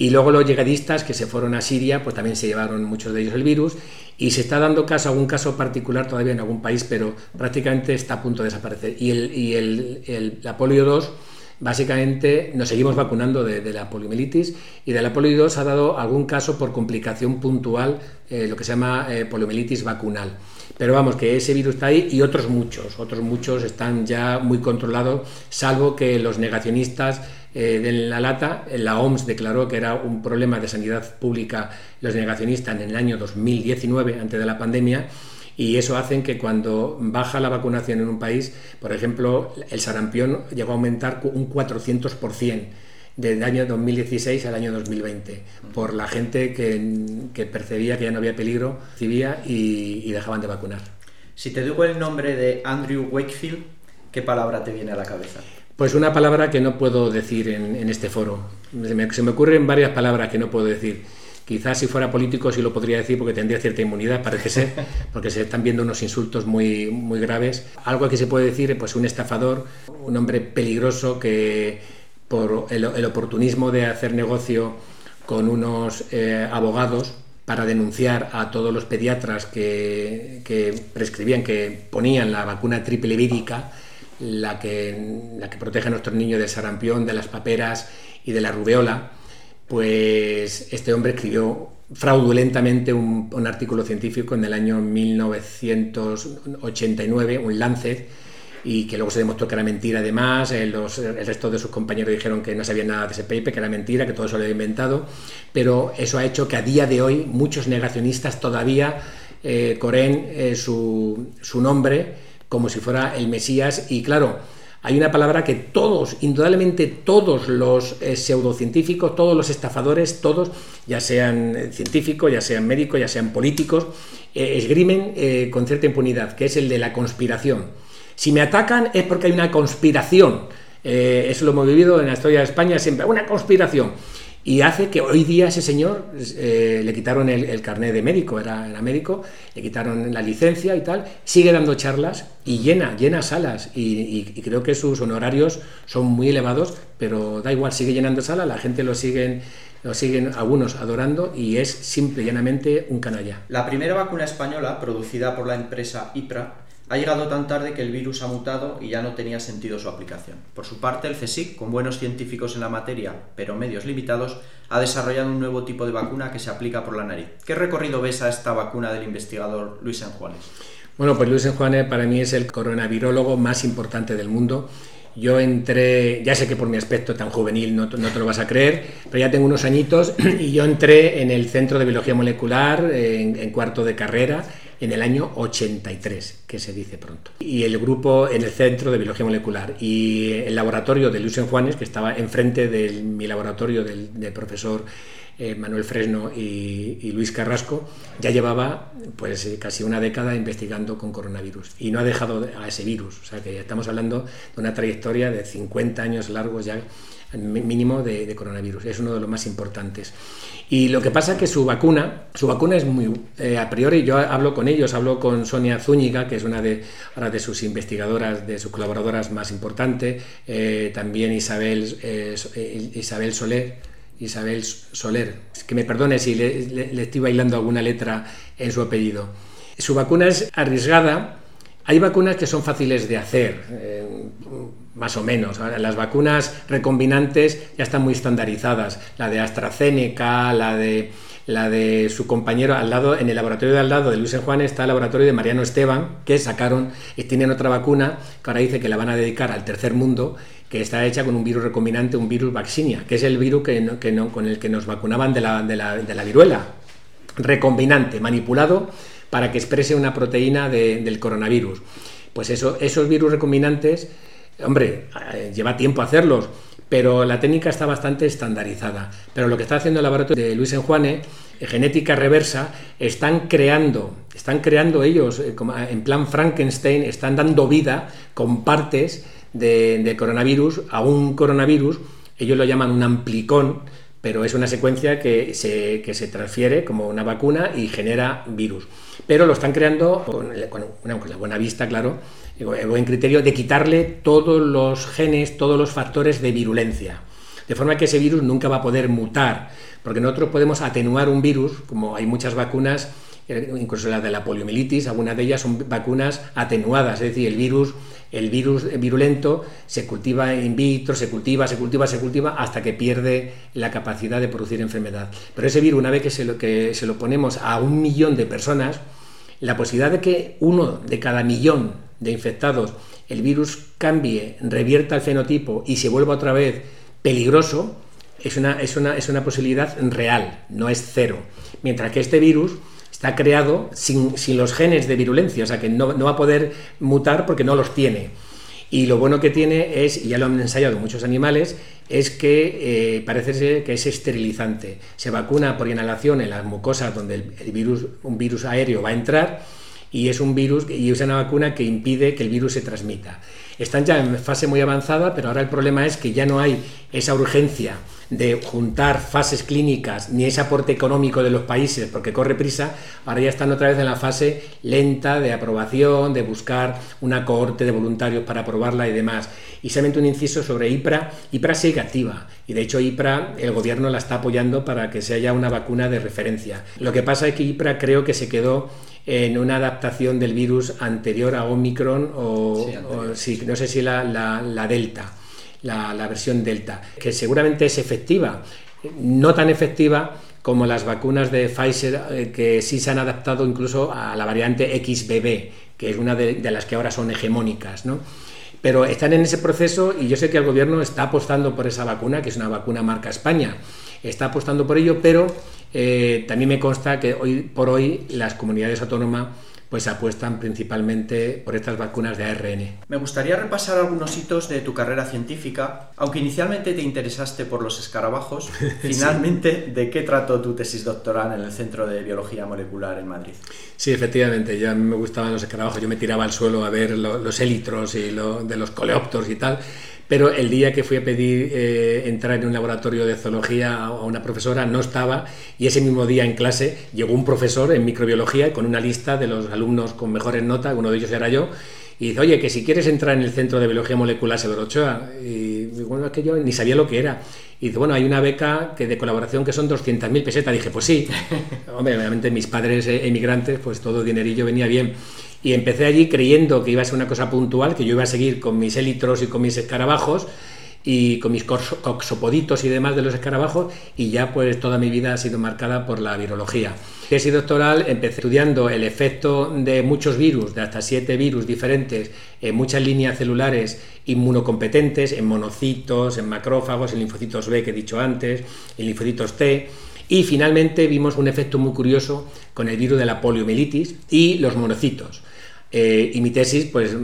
Y luego los llegadistas que se fueron a Siria, pues también se llevaron muchos de ellos el virus. Y se está dando caso, algún caso particular todavía en algún país, pero prácticamente está a punto de desaparecer. Y, el, y el, la polio 2 básicamente nos seguimos vacunando de, la poliomielitis y de la polio 2 ha dado algún caso por complicación puntual, eh, lo que se llama eh, poliomielitis vacunal. Pero vamos, que ese virus está ahí y otros muchos, otros muchos están ya muy controlados, salvo que los negacionistas eh, de la lata, la OMS declaró que era un problema de sanidad pública los negacionistas en el año 2019, antes de la pandemia, y eso hace que cuando baja la vacunación en un país, por ejemplo, el sarampión llegó a aumentar un 400%. del año 2016 al año 2020, por la gente que, percibía que ya no había peligro, recibía y, y dejaban de vacunar. Si te digo el nombre de Andrew Wakefield, ¿qué palabra te viene a la cabeza? Pues una palabra que no puedo decir en, este foro. Se me, se me, ocurren varias palabras que no puedo decir. Quizás si fuera político sí lo podría decir porque tendría cierta inmunidad, parece ser, <laughs> porque se están viendo unos insultos muy, muy graves. Algo que se puede decir, pues un estafador, un hombre peligroso que por el, oportunismo de hacer negocio con unos eh, abogados para denunciar a todos los pediatras que, que prescribían, que ponían la vacuna triple vírica, la que, la que protege a nuestros niños del sarampión, de las paperas y de la rubeola, pues este hombre escribió fraudulentamente un, artículo científico en el año 1989, un Lancet, y que luego se demostró que era mentira además, eh, los, el resto de sus compañeros dijeron que no sabían nada de ese paper, que era mentira, que todo eso lo había inventado, pero eso ha hecho que a día de hoy muchos negacionistas todavía eh, coreen eh, su, su nombre como si fuera el Mesías. Y claro, hay una palabra que todos, indudablemente todos los eh, pseudocientíficos, todos los estafadores, todos, ya sean eh, científicos, ya sean médicos, ya sean políticos, eh, esgrimen con cierta impunidad, que es el de la conspiración. Si me atacan es porque hay una conspiración. eso lo hemos vivido en la historia de España siempre, una conspiración y hace que hoy día ese señor eh, le quitaron el, carnet de médico, era, médico, le quitaron la licencia y tal, sigue dando charlas y llena, llena salas y, creo que sus honorarios son muy elevados, pero da igual, sigue llenando salas, la gente lo siguen, lo siguen algunos adorando y es simple y llanamente un canalla. La primera vacuna española, producida por la empresa IPRA, ha llegado tan tarde que el virus ha mutado y ya no tenía sentido su aplicación. Por su parte, el CSIC, con buenos científicos en la materia, pero medios limitados, ha desarrollado un nuevo tipo de vacuna que se aplica por la nariz. ¿Qué recorrido ves a esta vacuna del investigador Luis Enjuanes? Bueno, pues Luis Enjuanes para mí es el coronavirólogo más importante del mundo. Yo entré, ya sé que por mi aspecto tan juvenil no, te lo vas a creer, pero ya tengo unos añitos <clears throat> y yo entré en el Centro de Biología Molecular en cuarto de carrera en el año 83, que se dice pronto. Y el grupo en el Centro de Biología Molecular y el laboratorio de Luis Juanes, que estaba enfrente de mi laboratorio del, profesor eh, Manuel Fresno y, Luis Carrasco, ya llevaba pues eh, casi una década investigando con coronavirus y no ha dejado a ese virus. O sea que estamos hablando de una trayectoria de 50 años largos ya mínimo de, coronavirus. Es uno de los más importantes. Y lo que pasa es que su vacuna, su vacuna es muy, eh, a priori yo hablo con ellos, hablo con Sonia Zúñiga, que es una de, ahora de sus investigadoras, de sus colaboradoras más importantes, eh, también Isabel, eh, Isabel Soler, Isabel Soler, que me perdone si le, estoy bailando alguna letra en su apellido. Su vacuna es arriesgada, hay vacunas que son fáciles de hacer, más o menos. Las vacunas recombinantes ya están muy estandarizadas. La de AstraZeneca, la de, la de su compañero al lado, en el laboratorio de al lado de Luis en Juan está el laboratorio de Mariano Esteban, que sacaron y tienen otra vacuna que ahora dice que la van a dedicar al tercer mundo, que está hecha con un virus recombinante, un virus vaccinia, que es el virus que, no, con el que nos vacunaban de la, de la, de la viruela. Recombinante, manipulado para que exprese una proteína del coronavirus. Pues eso, esos virus recombinantes Hombre, eh, lleva tiempo hacerlos, pero la técnica está bastante estandarizada. Pero lo que está haciendo el laboratorio de Luis Enjuane, eh, genética reversa, están creando, están creando ellos, eh, en plan Frankenstein, están dando vida con partes de, coronavirus a un coronavirus, ellos lo llaman un amplicón, pero es una secuencia que se, que se, transfiere como una vacuna y genera virus. Pero lo están creando con, con la buena vista, claro, el buen criterio de quitarle todos los genes, todos los factores de virulencia. De forma que ese virus nunca va a poder mutar, porque nosotros podemos atenuar un virus, como hay muchas vacunas, eh, incluso la de la poliomielitis, algunas de ellas son vacunas atenuadas, es decir, el virus, el virus virulento se cultiva in vitro, se cultiva, se cultiva, se cultiva hasta que pierde la capacidad de producir enfermedad. Pero ese virus, una vez que se lo, que se lo ponemos a un millón de personas, la posibilidad de que uno de cada millón de infectados el virus cambie, revierta el fenotipo y se vuelva otra vez peligroso, es una, es una, es una posibilidad real, no es cero. Mientras que este virus está creado sin, los genes de virulencia, o sea que no, no, va a poder mutar porque no los tiene. Y lo bueno que tiene es, y ya lo han ensayado muchos animales, es que eh, parece ser que es esterilizante. Se vacuna por inhalación en las mucosas donde el, virus, un virus aéreo va a entrar y es un virus y es una vacuna que impide que el virus se transmita. Están ya en fase muy avanzada, pero ahora el problema es que ya no hay esa urgencia de juntar fases clínicas ni ese aporte económico de los países porque corre prisa, ahora ya están otra vez en la fase lenta de aprobación, de buscar una cohorte de voluntarios para aprobarla y demás. Y solamente un inciso sobre IPRA. IPRA sigue activa y de hecho IPRA el gobierno la está apoyando para que se haya una vacuna de referencia. Lo que pasa es que IPRA creo que se quedó en una adaptación del virus anterior a Omicron o, no sé si la, la Delta la, versión Delta, que seguramente es efectiva, no tan efectiva como las vacunas de Pfizer, eh, que sí se han adaptado incluso a la variante XBB, que es una de, las que ahora son hegemónicas. ¿no? Pero están en ese proceso y yo sé que el gobierno está apostando por esa vacuna, que es una vacuna marca España. Está apostando por ello, pero eh, también me consta que hoy por hoy las comunidades autónomas pues apuestan principalmente por estas vacunas de ARN. Me gustaría repasar algunos hitos de tu carrera científica. Aunque inicialmente te interesaste por los escarabajos, <laughs> finalmente, ¿de qué trató tu tesis doctoral en el Centro de Biología Molecular en Madrid? Sí, efectivamente, yo a mí me gustaban los escarabajos, yo me tiraba al suelo a ver los élitros y lo, de los coleópteros y tal pero el día que fui a pedir eh, entrar en un laboratorio de zoología a una profesora no estaba y ese mismo día en clase llegó un profesor en microbiología con una lista de los alumnos con mejores notas, uno de ellos era yo, y dice, oye, que si quieres entrar en el Centro de Biología Molecular Severo Ochoa, y bueno, es que yo ni sabía lo que era. Y dice, bueno, hay una beca que de colaboración que son 200.000 pesetas. Dije, pues sí. <laughs> Hombre, obviamente mis padres eh, emigrantes, pues todo dinerillo venía bien. Y empecé allí creyendo que iba a ser una cosa puntual, que yo iba a seguir con mis élitros y con mis escarabajos y con mis coxopoditos y demás de los escarabajos y ya pues toda mi vida ha sido marcada por la virología. Tesis doctoral empecé estudiando el efecto de muchos virus, de hasta siete virus diferentes, en muchas líneas celulares inmunocompetentes, en monocitos, en macrófagos, en linfocitos B que he dicho antes, en linfocitos T. Y finalmente vimos un efecto muy curioso con el virus de la poliomielitis y los monocitos. Eh, y mi tesis pues,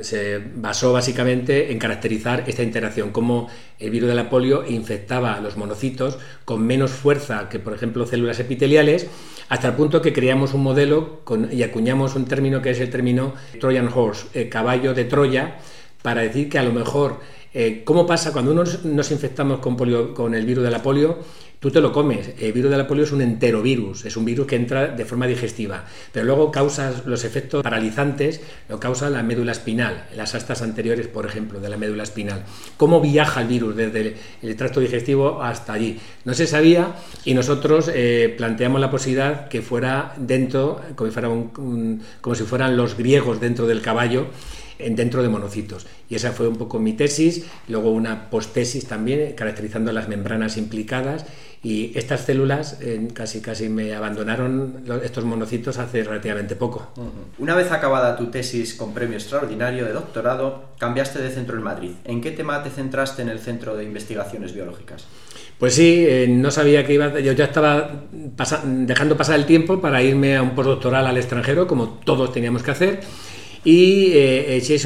se, basó básicamente en caracterizar esta interacción, cómo el virus de la polio infectaba a los monocitos con menos fuerza que, por ejemplo, células epiteliales, hasta el punto que creamos un modelo y acuñamos un término que es el término Trojan Horse, eh, caballo de Troya, para decir que a lo mejor, eh, ¿cómo pasa cuando uno nos infectamos con, el virus de la polio? tú te lo comes. El virus de la polio es un enterovirus, es un virus que entra de forma digestiva, pero luego causa los efectos paralizantes, lo causa la médula espinal, las astas anteriores, por ejemplo, de la médula espinal. ¿Cómo viaja el virus desde el, tracto digestivo hasta allí? No se sabía y nosotros eh, planteamos la posibilidad que fuera dentro, como si fueran los griegos dentro del caballo, dentro de monocitos. Y esa fue un poco mi tesis, luego una postesis también, caracterizando las membranas implicadas y estas células eh, casi casi me abandonaron estos monocitos hace relativamente poco. Una vez acabada tu tesis con premio extraordinario de doctorado, cambiaste de centro en Madrid. ¿En qué tema te centraste en el Centro de Investigaciones Biológicas? Pues sí, eh, no sabía que iba. Yo ya estaba dejando pasar el tiempo para irme a un postdoctoral al extranjero, como todos teníamos que hacer y eh, eché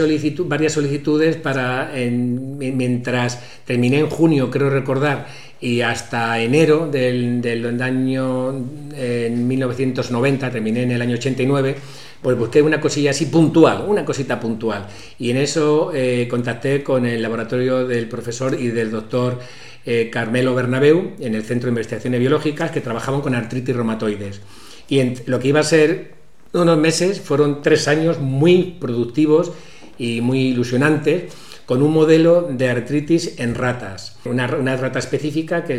varias solicitudes para, mientras terminé en junio, creo recordar, y hasta enero del, del año en 1990, terminé en el año 89, pues busqué una cosilla así puntual, una cosita puntual. Y en eso eh, contacté con el laboratorio del profesor y del doctor eh, Carmelo Bernabeu en el Centro de Investigaciones Biológicas que trabajaban con artritis reumatoides. Y en, lo que iba a ser unos meses, fueron tres años muy productivos y muy ilusionantes con un modelo de artritis en ratas. Una, rata específica que,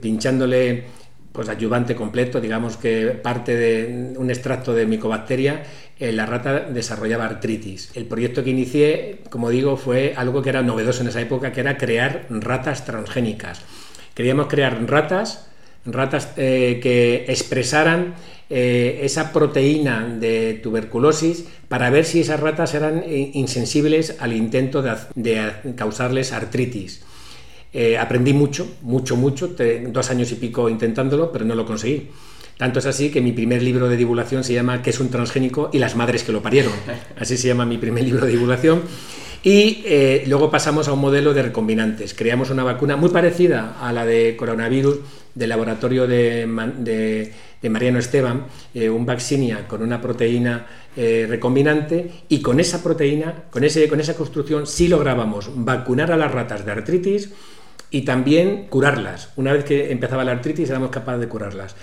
pinchándole pues ayudante completo, digamos que parte de un extracto de micobacteria, eh, la rata desarrollaba artritis. El proyecto que inicié, como digo, fue algo que era novedoso en esa época, que era crear ratas transgénicas. Queríamos crear ratas, ratas eh, que expresaran eh, esa proteína de tuberculosis para ver si esas ratas eran eh, insensibles al intento de, causarles artritis. Eh, aprendí mucho, mucho, mucho, dos años y pico intentándolo, pero no lo conseguí. Tanto es así que mi primer libro de divulgación se llama ¿Qué es un transgénico? y las madres que lo parieron. <laughs> Así se llama mi primer libro de divulgación. Y eh, luego pasamos a un modelo de recombinantes. Creamos una vacuna muy parecida a la de coronavirus del laboratorio de, Mariano Esteban, eh, un vaccinia con una proteína eh, recombinante y con esa proteína, con, ese, con esa construcción, sí lográbamos vacunar a las ratas de artritis y también curarlas. Una vez que empezaba la artritis éramos capaces de curarlas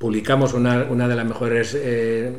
publicamos una, una de las mejores eh,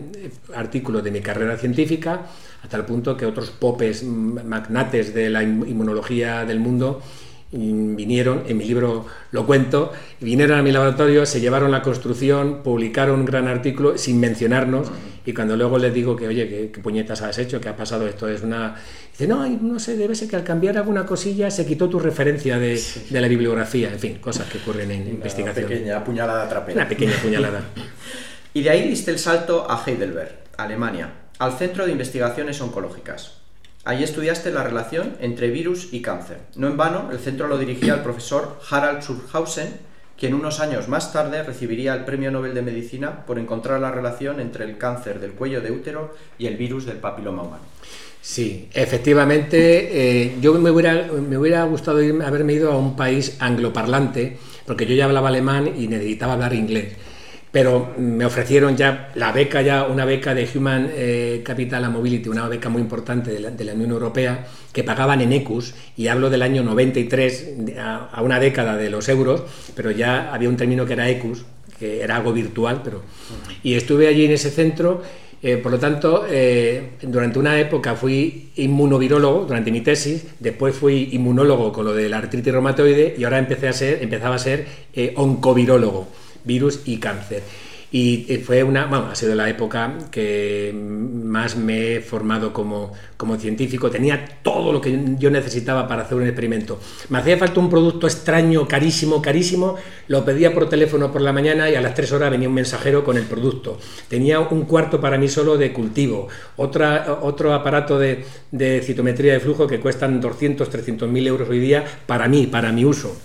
artículos de mi carrera científica, hasta el punto que otros popes magnates de la inmunología del mundo vinieron, en mi libro lo cuento, vinieron a mi laboratorio, se llevaron la construcción, publicaron un gran artículo sin mencionarnos y cuando luego les digo que, oye, ¿qué, puñetas has hecho? ¿Qué ha pasado? Esto es una... Dice, no, no sé, debe ser que al cambiar alguna cosilla se quitó tu referencia de, de la bibliografía, en fin, cosas que ocurren en investigación. Una pequeña puñalada trapera. Una pequeña puñalada. <laughs> y de ahí diste el salto a Heidelberg, Alemania, al Centro de Investigaciones Oncológicas. Allí estudiaste la relación entre virus y cáncer. No en vano, el centro lo dirigía el profesor Harald Schulhausen, quien unos años más tarde recibiría el Premio Nobel de Medicina por encontrar la relación entre el cáncer del cuello de útero y el virus del papiloma humano. Sí, efectivamente, eh, yo me hubiera, me hubiera gustado haberme ido a un país angloparlante, porque yo ya hablaba alemán y necesitaba hablar inglés pero me ofrecieron ya la beca, ya una beca de Human eh, Capital and Mobility, una beca muy importante de la, Unión Europea, que pagaban en ECUS, y hablo del año 93, a, una década de los euros, pero ya había un término que era ECUS, que era algo virtual, pero... Y estuve allí en ese centro, eh, por lo tanto, eh, durante una época fui inmunovirólogo, durante mi tesis, después fui inmunólogo con lo de la artritis reumatoide, y ahora empecé a ser, empezaba a ser oncovirólogo virus y cáncer. Y eh, fue una, bueno, ha sido la época que más me he formado como, como científico. Tenía todo lo que yo necesitaba para hacer un experimento. Me hacía falta un producto extraño, carísimo, carísimo. Lo pedía por teléfono por la mañana y a las 3 horas venía un mensajero con el producto. Tenía un cuarto para mí solo de cultivo. Otra, otro aparato de, de citometría de flujo que cuestan 200, 300 mil euros hoy día para mí, para mi uso.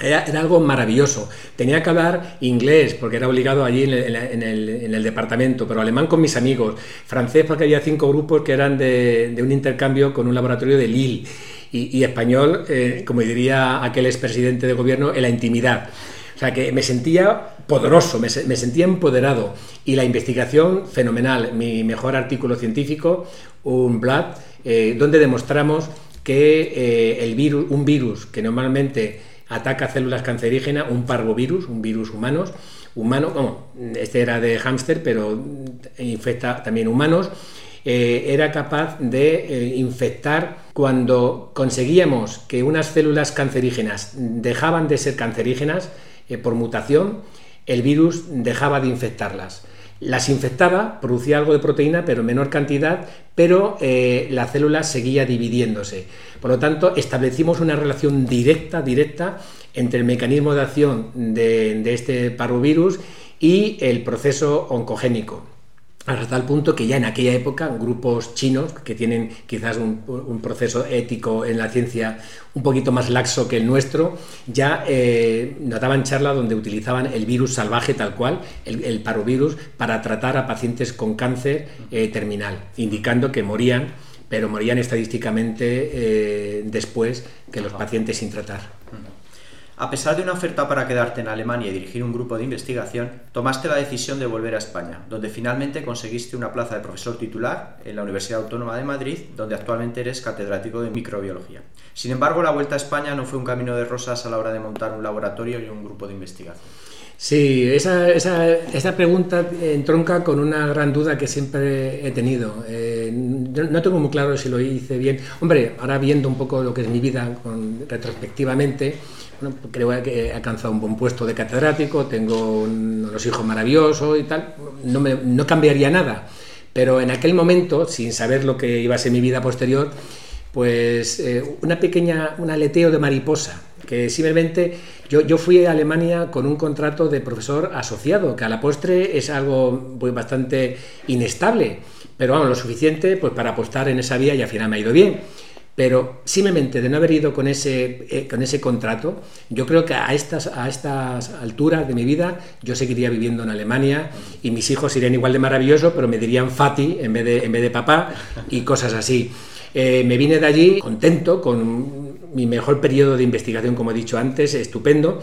Era, era, algo maravilloso. Tenía que hablar inglés porque era obligado allí en en el, departamento, pero alemán con mis amigos, francés porque había cinco grupos que eran de, un intercambio con un laboratorio de Lille, y, español, eh, como diría aquel expresidente de gobierno, en la intimidad. O sea que me sentía poderoso, me, sentía empoderado y la investigación fenomenal. Mi mejor artículo científico, un blad, eh, donde demostramos que eh, el virus, un virus que normalmente ataca células cancerígenas, un parvovirus, un virus humanos, humano, este era de hámster, pero infecta también humanos, eh, era capaz de eh, infectar cuando conseguíamos que unas células cancerígenas dejaban de ser cancerígenas eh, por mutación, el virus dejaba de infectarlas. Las infectaba, producía algo de proteína, pero en menor cantidad, pero la célula seguía dividiéndose. Por lo tanto, establecimos una relación directa, directa entre el mecanismo de acción de, este parvovirus y el proceso oncogénico hasta tal punto que ya en aquella época grupos chinos que tienen quizás un, proceso ético en la ciencia un poquito más laxo que el nuestro, ya eh, notaban charlas donde utilizaban el virus salvaje tal cual, el, parvovirus, para tratar a pacientes con cáncer eh, terminal, indicando que morían, pero morían estadísticamente eh, después que los pacientes sin tratar. A pesar de una oferta para quedarte en Alemania y dirigir un grupo de investigación, tomaste la decisión de volver a España, donde finalmente conseguiste una plaza de profesor titular en la Universidad Autónoma de Madrid, donde actualmente eres catedrático de microbiología. Sin embargo, la vuelta a España no fue un camino de rosas a la hora de montar un laboratorio y un grupo de investigación. Sí, esa, esa, pregunta entronca con una gran duda que siempre he tenido. Eh, no tengo muy claro si lo hice bien. Hombre, ahora viendo un poco lo que es mi vida retrospectivamente, creo que he alcanzado un buen puesto de catedrático, tengo unos hijos maravillosos y tal, no, me, no cambiaría nada. Pero en aquel momento, sin saber lo que iba a ser mi vida posterior, pues eh, una pequeña, un aleteo de mariposa, que simplemente yo, yo, fui a Alemania con un contrato de profesor asociado, que a la postre es algo pues, bastante inestable, pero vamos, lo suficiente pues, para apostar en esa vía y al final me ha ido bien. Pero simplemente de no haber ido con ese, eh, con ese contrato, yo creo que a estas, a estas alturas de mi vida yo seguiría viviendo en Alemania y mis hijos irían igual de maravilloso, pero me dirían Fati en vez de, en vez de papá y cosas así. Eh, me vine de allí contento, con mi mejor periodo de investigación, como he dicho antes, estupendo,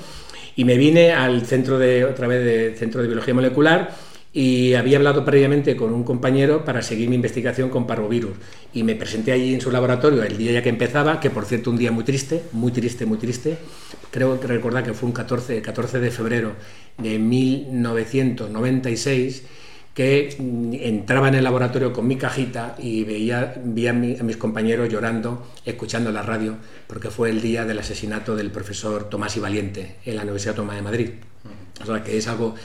y me vine al centro de, otra vez, de Centro de Biología Molecular, y había hablado previamente con un compañero para seguir mi investigación con parvovirus. Y me presenté allí en su laboratorio el día ya que empezaba, que por cierto un día muy triste, muy triste, muy triste, creo que recordar que fue un 14, 14 de febrero de 1996 que mm, entraba en el laboratorio con mi cajita y veía, a, mis compañeros llorando, escuchando la radio, porque fue el día del asesinato del profesor Tomás y Valiente en la Universidad Autónoma de Madrid. O sea, que es algo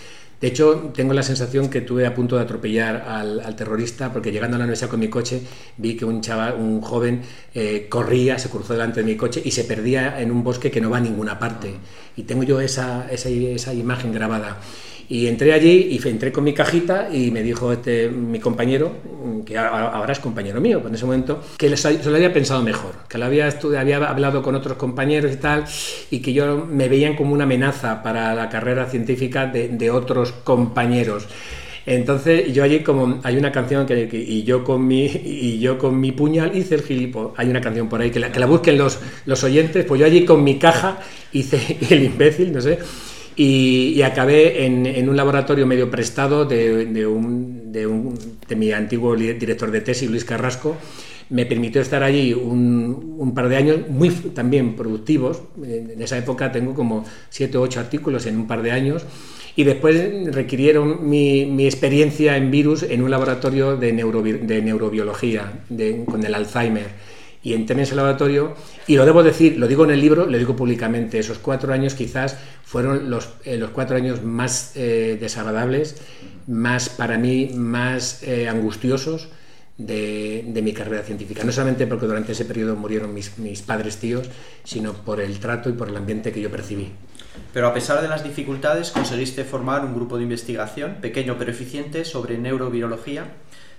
de hecho, tengo la sensación que tuve a punto de atropellar al, terrorista porque llegando a la universidad con mi coche vi que un chaval, un joven, eh, corría, se cruzó delante de mi coche y se perdía en un bosque que no va a ninguna parte. Y tengo yo esa, esa, esa imagen grabada. Y entré allí y entré con mi cajita y me dijo este, mi compañero, que ahora es compañero mío, en ese momento, que se lo había pensado mejor, que lo había, había hablado con otros compañeros y tal, y que yo me veían como una amenaza para la carrera científica de, otros compañeros. Entonces yo allí como hay una canción que, y yo con mi y yo con mi puñal hice el gilipo. Hay una canción por ahí que la, que la busquen los, los oyentes. Pues yo allí con mi caja hice <laughs> el imbécil, no sé y, acabé en, un laboratorio medio prestado de, un, de, mi antiguo director de tesis, Luis Carrasco. Me permitió estar allí un, par de años muy también productivos. En esa época tengo como siete o ocho artículos en un par de años. Y después requirieron mi, experiencia en virus en un laboratorio de, de neurobiología con el Alzheimer y en ese laboratorio y lo debo decir, lo digo en el libro, lo digo públicamente, esos cuatro años quizás fueron los, eh, los cuatro años más eh, desagradables, más para mí, más eh, angustiosos de, de, mi carrera científica. No solamente porque durante ese periodo murieron mis, mis padres tíos, sino por el trato y por el ambiente que yo percibí. Pero a pesar de las dificultades, conseguiste formar un grupo de investigación, pequeño pero eficiente, sobre neurobiología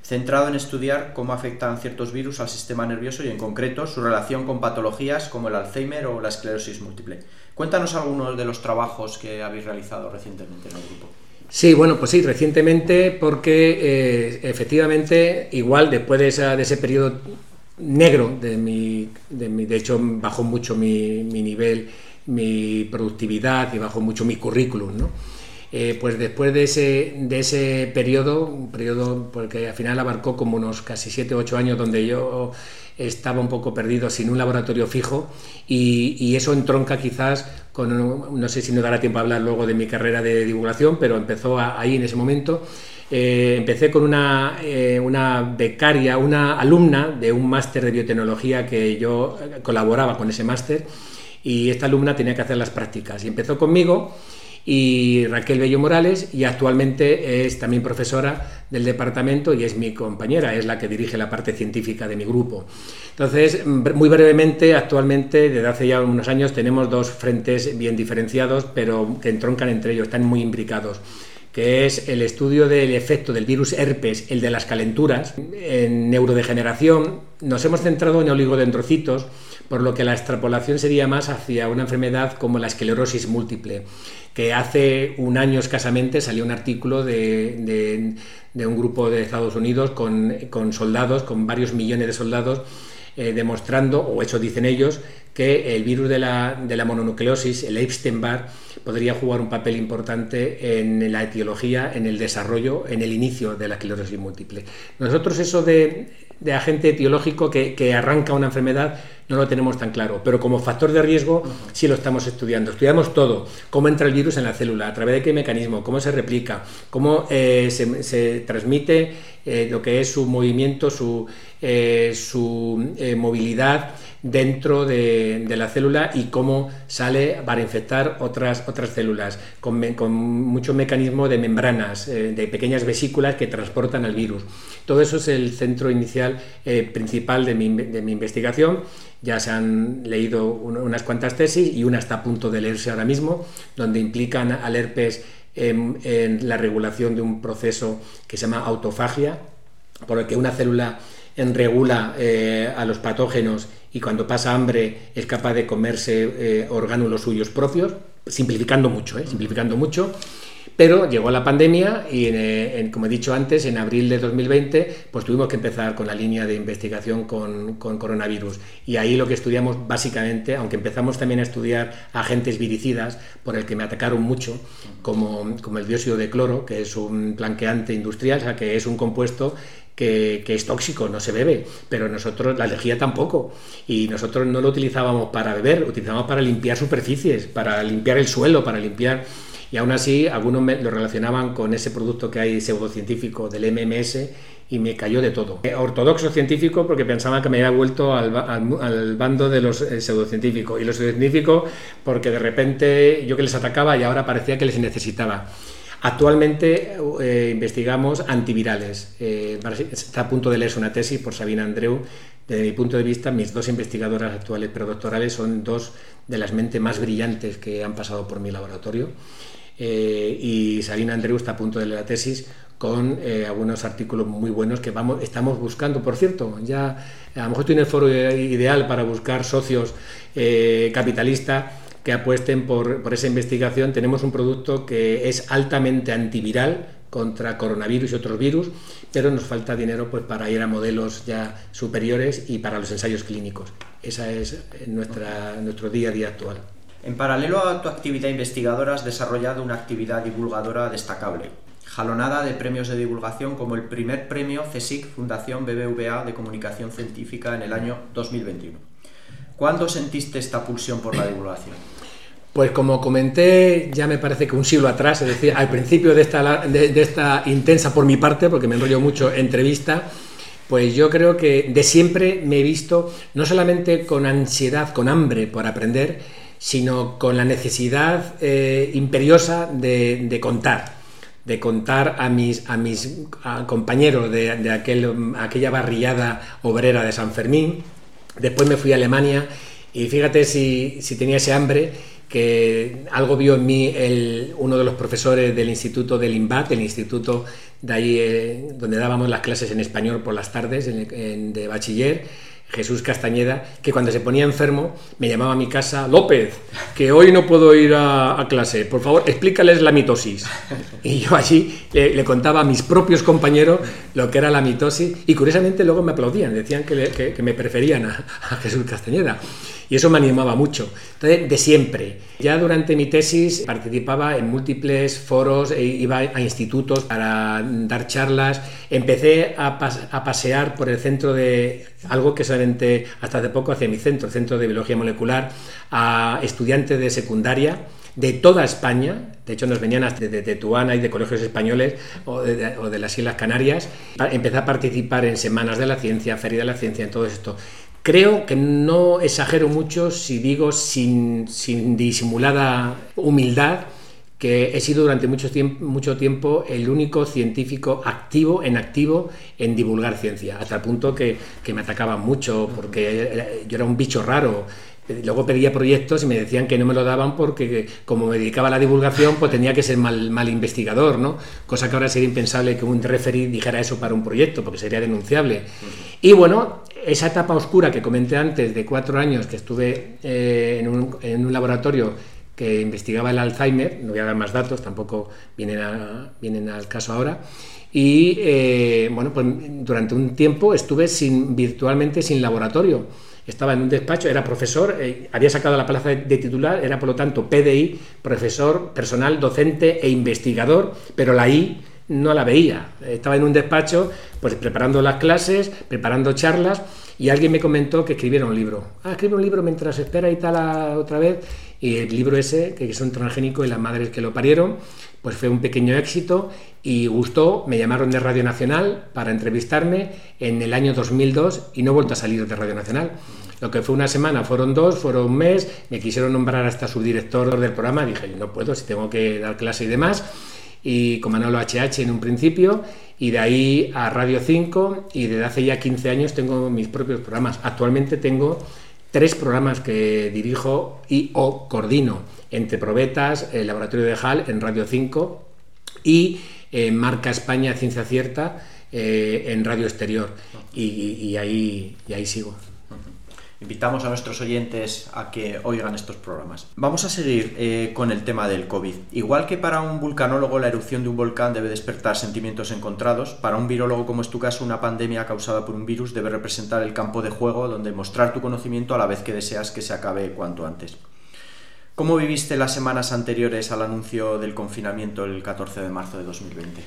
centrado en estudiar cómo afectan ciertos virus al sistema nervioso y en concreto su relación con patologías como el Alzheimer o la esclerosis múltiple. Cuéntanos algunos de los trabajos que habéis realizado recientemente en el grupo. Sí, bueno, pues sí, recientemente porque eh, efectivamente, igual después de, ese periodo negro de mi, de hecho bajó mucho mi, mi nivel, mi productividad y bajó mucho mi currículum, ¿no? Eh, pues después de ese, de ese periodo, un periodo porque al final abarcó como unos casi 7 o 8 años donde yo estaba un poco perdido sin un laboratorio fijo y, eso entronca quizás con, no sé si nos dará tiempo a hablar luego de mi carrera de divulgación, pero empezó ahí en ese momento. Eh, empecé con una, eh, una, becaria, una alumna de un máster de biotecnología que yo colaboraba con ese máster y esta alumna tenía que hacer las prácticas y empezó conmigo y Raquel Bello Morales y actualmente es también profesora del departamento y es mi compañera, es la que dirige la parte científica de mi grupo. Entonces, muy brevemente, actualmente, desde hace ya unos años, tenemos dos frentes bien diferenciados, pero que entroncan entre ellos, están muy imbricados que es el estudio del efecto del virus herpes, el de las calenturas, en neurodegeneración. Nos hemos centrado en oligodendrocitos, por lo que la extrapolación sería más hacia una enfermedad como la esclerosis múltiple, que hace un año escasamente salió un artículo de, un grupo de Estados Unidos con, soldados, con varios millones de soldados, eh, demostrando, o eso dicen ellos, que el virus de la, de la mononucleosis, el Epstein-Barr, podría jugar un papel importante en la etiología, en el desarrollo, en el inicio de la esclerosis múltiple. Nosotros eso de de agente etiológico que, arranca una enfermedad no lo tenemos tan claro, pero como factor de riesgo sí lo estamos estudiando. Estudiamos todo, cómo entra el virus en la célula, a través de qué mecanismo, cómo se replica, cómo eh, se, transmite eh, lo que es su movimiento, su, eh, su movilidad dentro de, la célula y cómo sale para infectar otras, células, con, mucho mecanismo de membranas, de pequeñas vesículas que transportan al virus. Todo eso es el centro inicial eh, principal de mi, investigación. Ya se han leído unas cuantas tesis y una está a punto de leerse ahora mismo, donde implican al herpes en, la regulación de un proceso que se llama autofagia, por el que una célula regula eh, a los patógenos y cuando pasa hambre es capaz de comerse eh, orgánulos suyos propios, simplificando mucho, ¿eh? simplificando mucho. Pero llegó la pandemia y, como he dicho antes, en abril de 2020, pues tuvimos que empezar con la línea de investigación con, coronavirus. Y ahí lo que estudiamos básicamente, aunque empezamos también a estudiar agentes viricidas, por el que me atacaron mucho, como, como el dióxido de cloro, que es un blanqueante industrial, o sea, que es un compuesto que, es tóxico, no se bebe, pero nosotros, la lejía tampoco, y nosotros no lo utilizábamos para beber, lo utilizábamos para limpiar superficies, para limpiar el suelo, para limpiar... Y aún así, algunos lo relacionaban con ese producto que hay pseudocientífico del MMS y me cayó de todo. Eh, ortodoxo científico porque pensaba que me había vuelto al, al, bando de los eh, pseudocientíficos y los pseudocientíficos porque de repente yo que les atacaba y ahora parecía que les necesitaba. Actualmente eh, investigamos antivirales. está a punto de leerse una tesis por Sabina Andreu. Desde mi punto de vista, mis dos investigadoras actuales predoctorales son dos de las mentes más brillantes que han pasado por mi laboratorio. Eh, y Sabina Andreu está a punto de leer la tesis con eh, algunos artículos muy buenos que vamos, estamos buscando. Por cierto, ya a lo mejor estoy el foro ideal para buscar socios eh, capitalistas que apuesten por, por, esa investigación. Tenemos un producto que es altamente antiviral contra coronavirus y otros virus, pero nos falta dinero pues, para ir a modelos ya superiores y para los ensayos clínicos. Ese es nuestra, nuestro día a día actual. En paralelo a tu actividad investigadora has desarrollado una actividad divulgadora destacable, jalonada de premios de divulgación como el primer premio CSIC Fundación BBVA de Comunicación Científica en el año 2021. ¿Cuándo sentiste esta pulsión por la divulgación? Pues como comenté, ya me parece que un siglo atrás, es decir, al principio de esta, de, esta intensa por mi parte, porque me enrollo mucho, entrevista, pues yo creo que de siempre me he visto no solamente con ansiedad, con hambre por aprender, sino con la necesidad eh, imperiosa de, contar, de contar a mis, a mis compañeros de, aquel, aquella barriada obrera de San Fermín. Después me fui a Alemania y fíjate si, tenía ese hambre que algo vio en mí uno de los profesores del Instituto del INBAT, el instituto de ahí eh, donde dábamos las clases en español por las tardes de bachiller Jesús Castañeda, que cuando se ponía enfermo me llamaba a mi casa, López, que hoy no puedo ir a, clase, por favor, explícales la mitosis. Y yo allí le, contaba a mis propios compañeros lo que era la mitosis y curiosamente luego me aplaudían, decían que, me preferían a, a Jesús Castañeda y eso me animaba mucho. Entonces, de siempre. Ya durante mi tesis participaba en múltiples foros, e iba a institutos para dar charlas. Empecé a, pasear por el centro de algo que solamente hasta hace poco hacía mi centro, el Centro de Biología Molecular, a estudiantes de secundaria de toda España, de hecho nos venían de, de Tetuana y de colegios españoles o de, o de, las Islas Canarias, empecé a participar en Semanas de la Ciencia, Feria de la Ciencia, en todo esto. Creo que no exagero mucho si digo sin, disimulada humildad que he sido durante mucho tiempo, mucho tiempo el único científico activo, en activo, en divulgar ciencia, hasta el punto que, me atacaban mucho porque yo era un bicho raro. Luego pedía proyectos y me decían que no me lo daban porque como me dedicaba a la divulgación, pues tenía que ser mal, mal investigador, ¿no? Cosa que ahora sería impensable que un referee dijera eso para un proyecto, porque sería denunciable. Y bueno, esa etapa oscura que comenté antes de cuatro años que estuve eh, en, un, laboratorio que investigaba el Alzheimer, no voy a dar más datos, tampoco vienen, vienen al caso ahora, y eh, bueno, pues durante un tiempo estuve sin, virtualmente sin laboratorio. Estaba en un despacho, era profesor, eh, había sacado la plaza de, titular, era por lo tanto PDI, profesor, personal, docente e investigador, pero la I no la veía. Estaba en un despacho, pues preparando las clases, preparando charlas, y alguien me comentó que escribiera un libro. Ah, escribe un libro mientras espera y tal otra vez. Y el libro ese, que es un y las madres que lo parieron, pues fue un pequeño éxito y gustó. Me llamaron de Radio Nacional para entrevistarme en el año 2002 y no he vuelto a salir de Radio Nacional. Lo que fue una semana, fueron dos, fueron un mes, me quisieron nombrar hasta subdirector del programa, dije, no puedo, si tengo que dar clase y demás y con Manolo HH en un principio y de ahí a Radio 5 y desde hace ya 15 años tengo mis propios programas. Actualmente tengo tres programas que dirijo y o coordino entre Probetas, el Laboratorio de HAL en Radio 5 y eh, Marca España Ciencia Cierta eh, en Radio Exterior y, ahí, y ahí sigo. Invitamos a nuestros oyentes a que oigan estos programas. Vamos a seguir eh, con el tema del COVID. Igual que para un vulcanólogo la erupción de un volcán debe despertar sentimientos encontrados, para un virólogo como es tu caso una pandemia causada por un virus debe representar el campo de juego donde mostrar tu conocimiento a la vez que deseas que se acabe cuanto antes. ¿Cómo viviste las semanas anteriores al anuncio del confinamiento el 14 de marzo de 2020?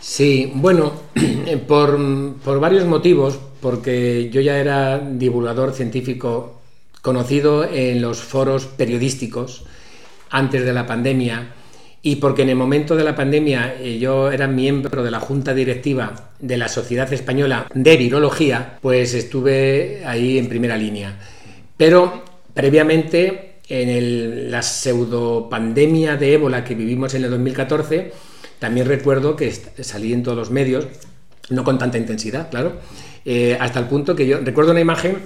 Sí, bueno, <clears throat> por, por, varios motivos, porque yo ya era divulgador científico conocido en los foros periodísticos antes de la pandemia y porque en el momento de la pandemia eh, yo era miembro de la junta directiva de la Sociedad Española de Virología, pues estuve ahí en primera línea. Pero previamente, en el, la pseudopandemia de ébola que vivimos en el 2014, también recuerdo que salí en todos los medios, no con tanta intensidad, claro, eh, hasta el punto que yo recuerdo una imagen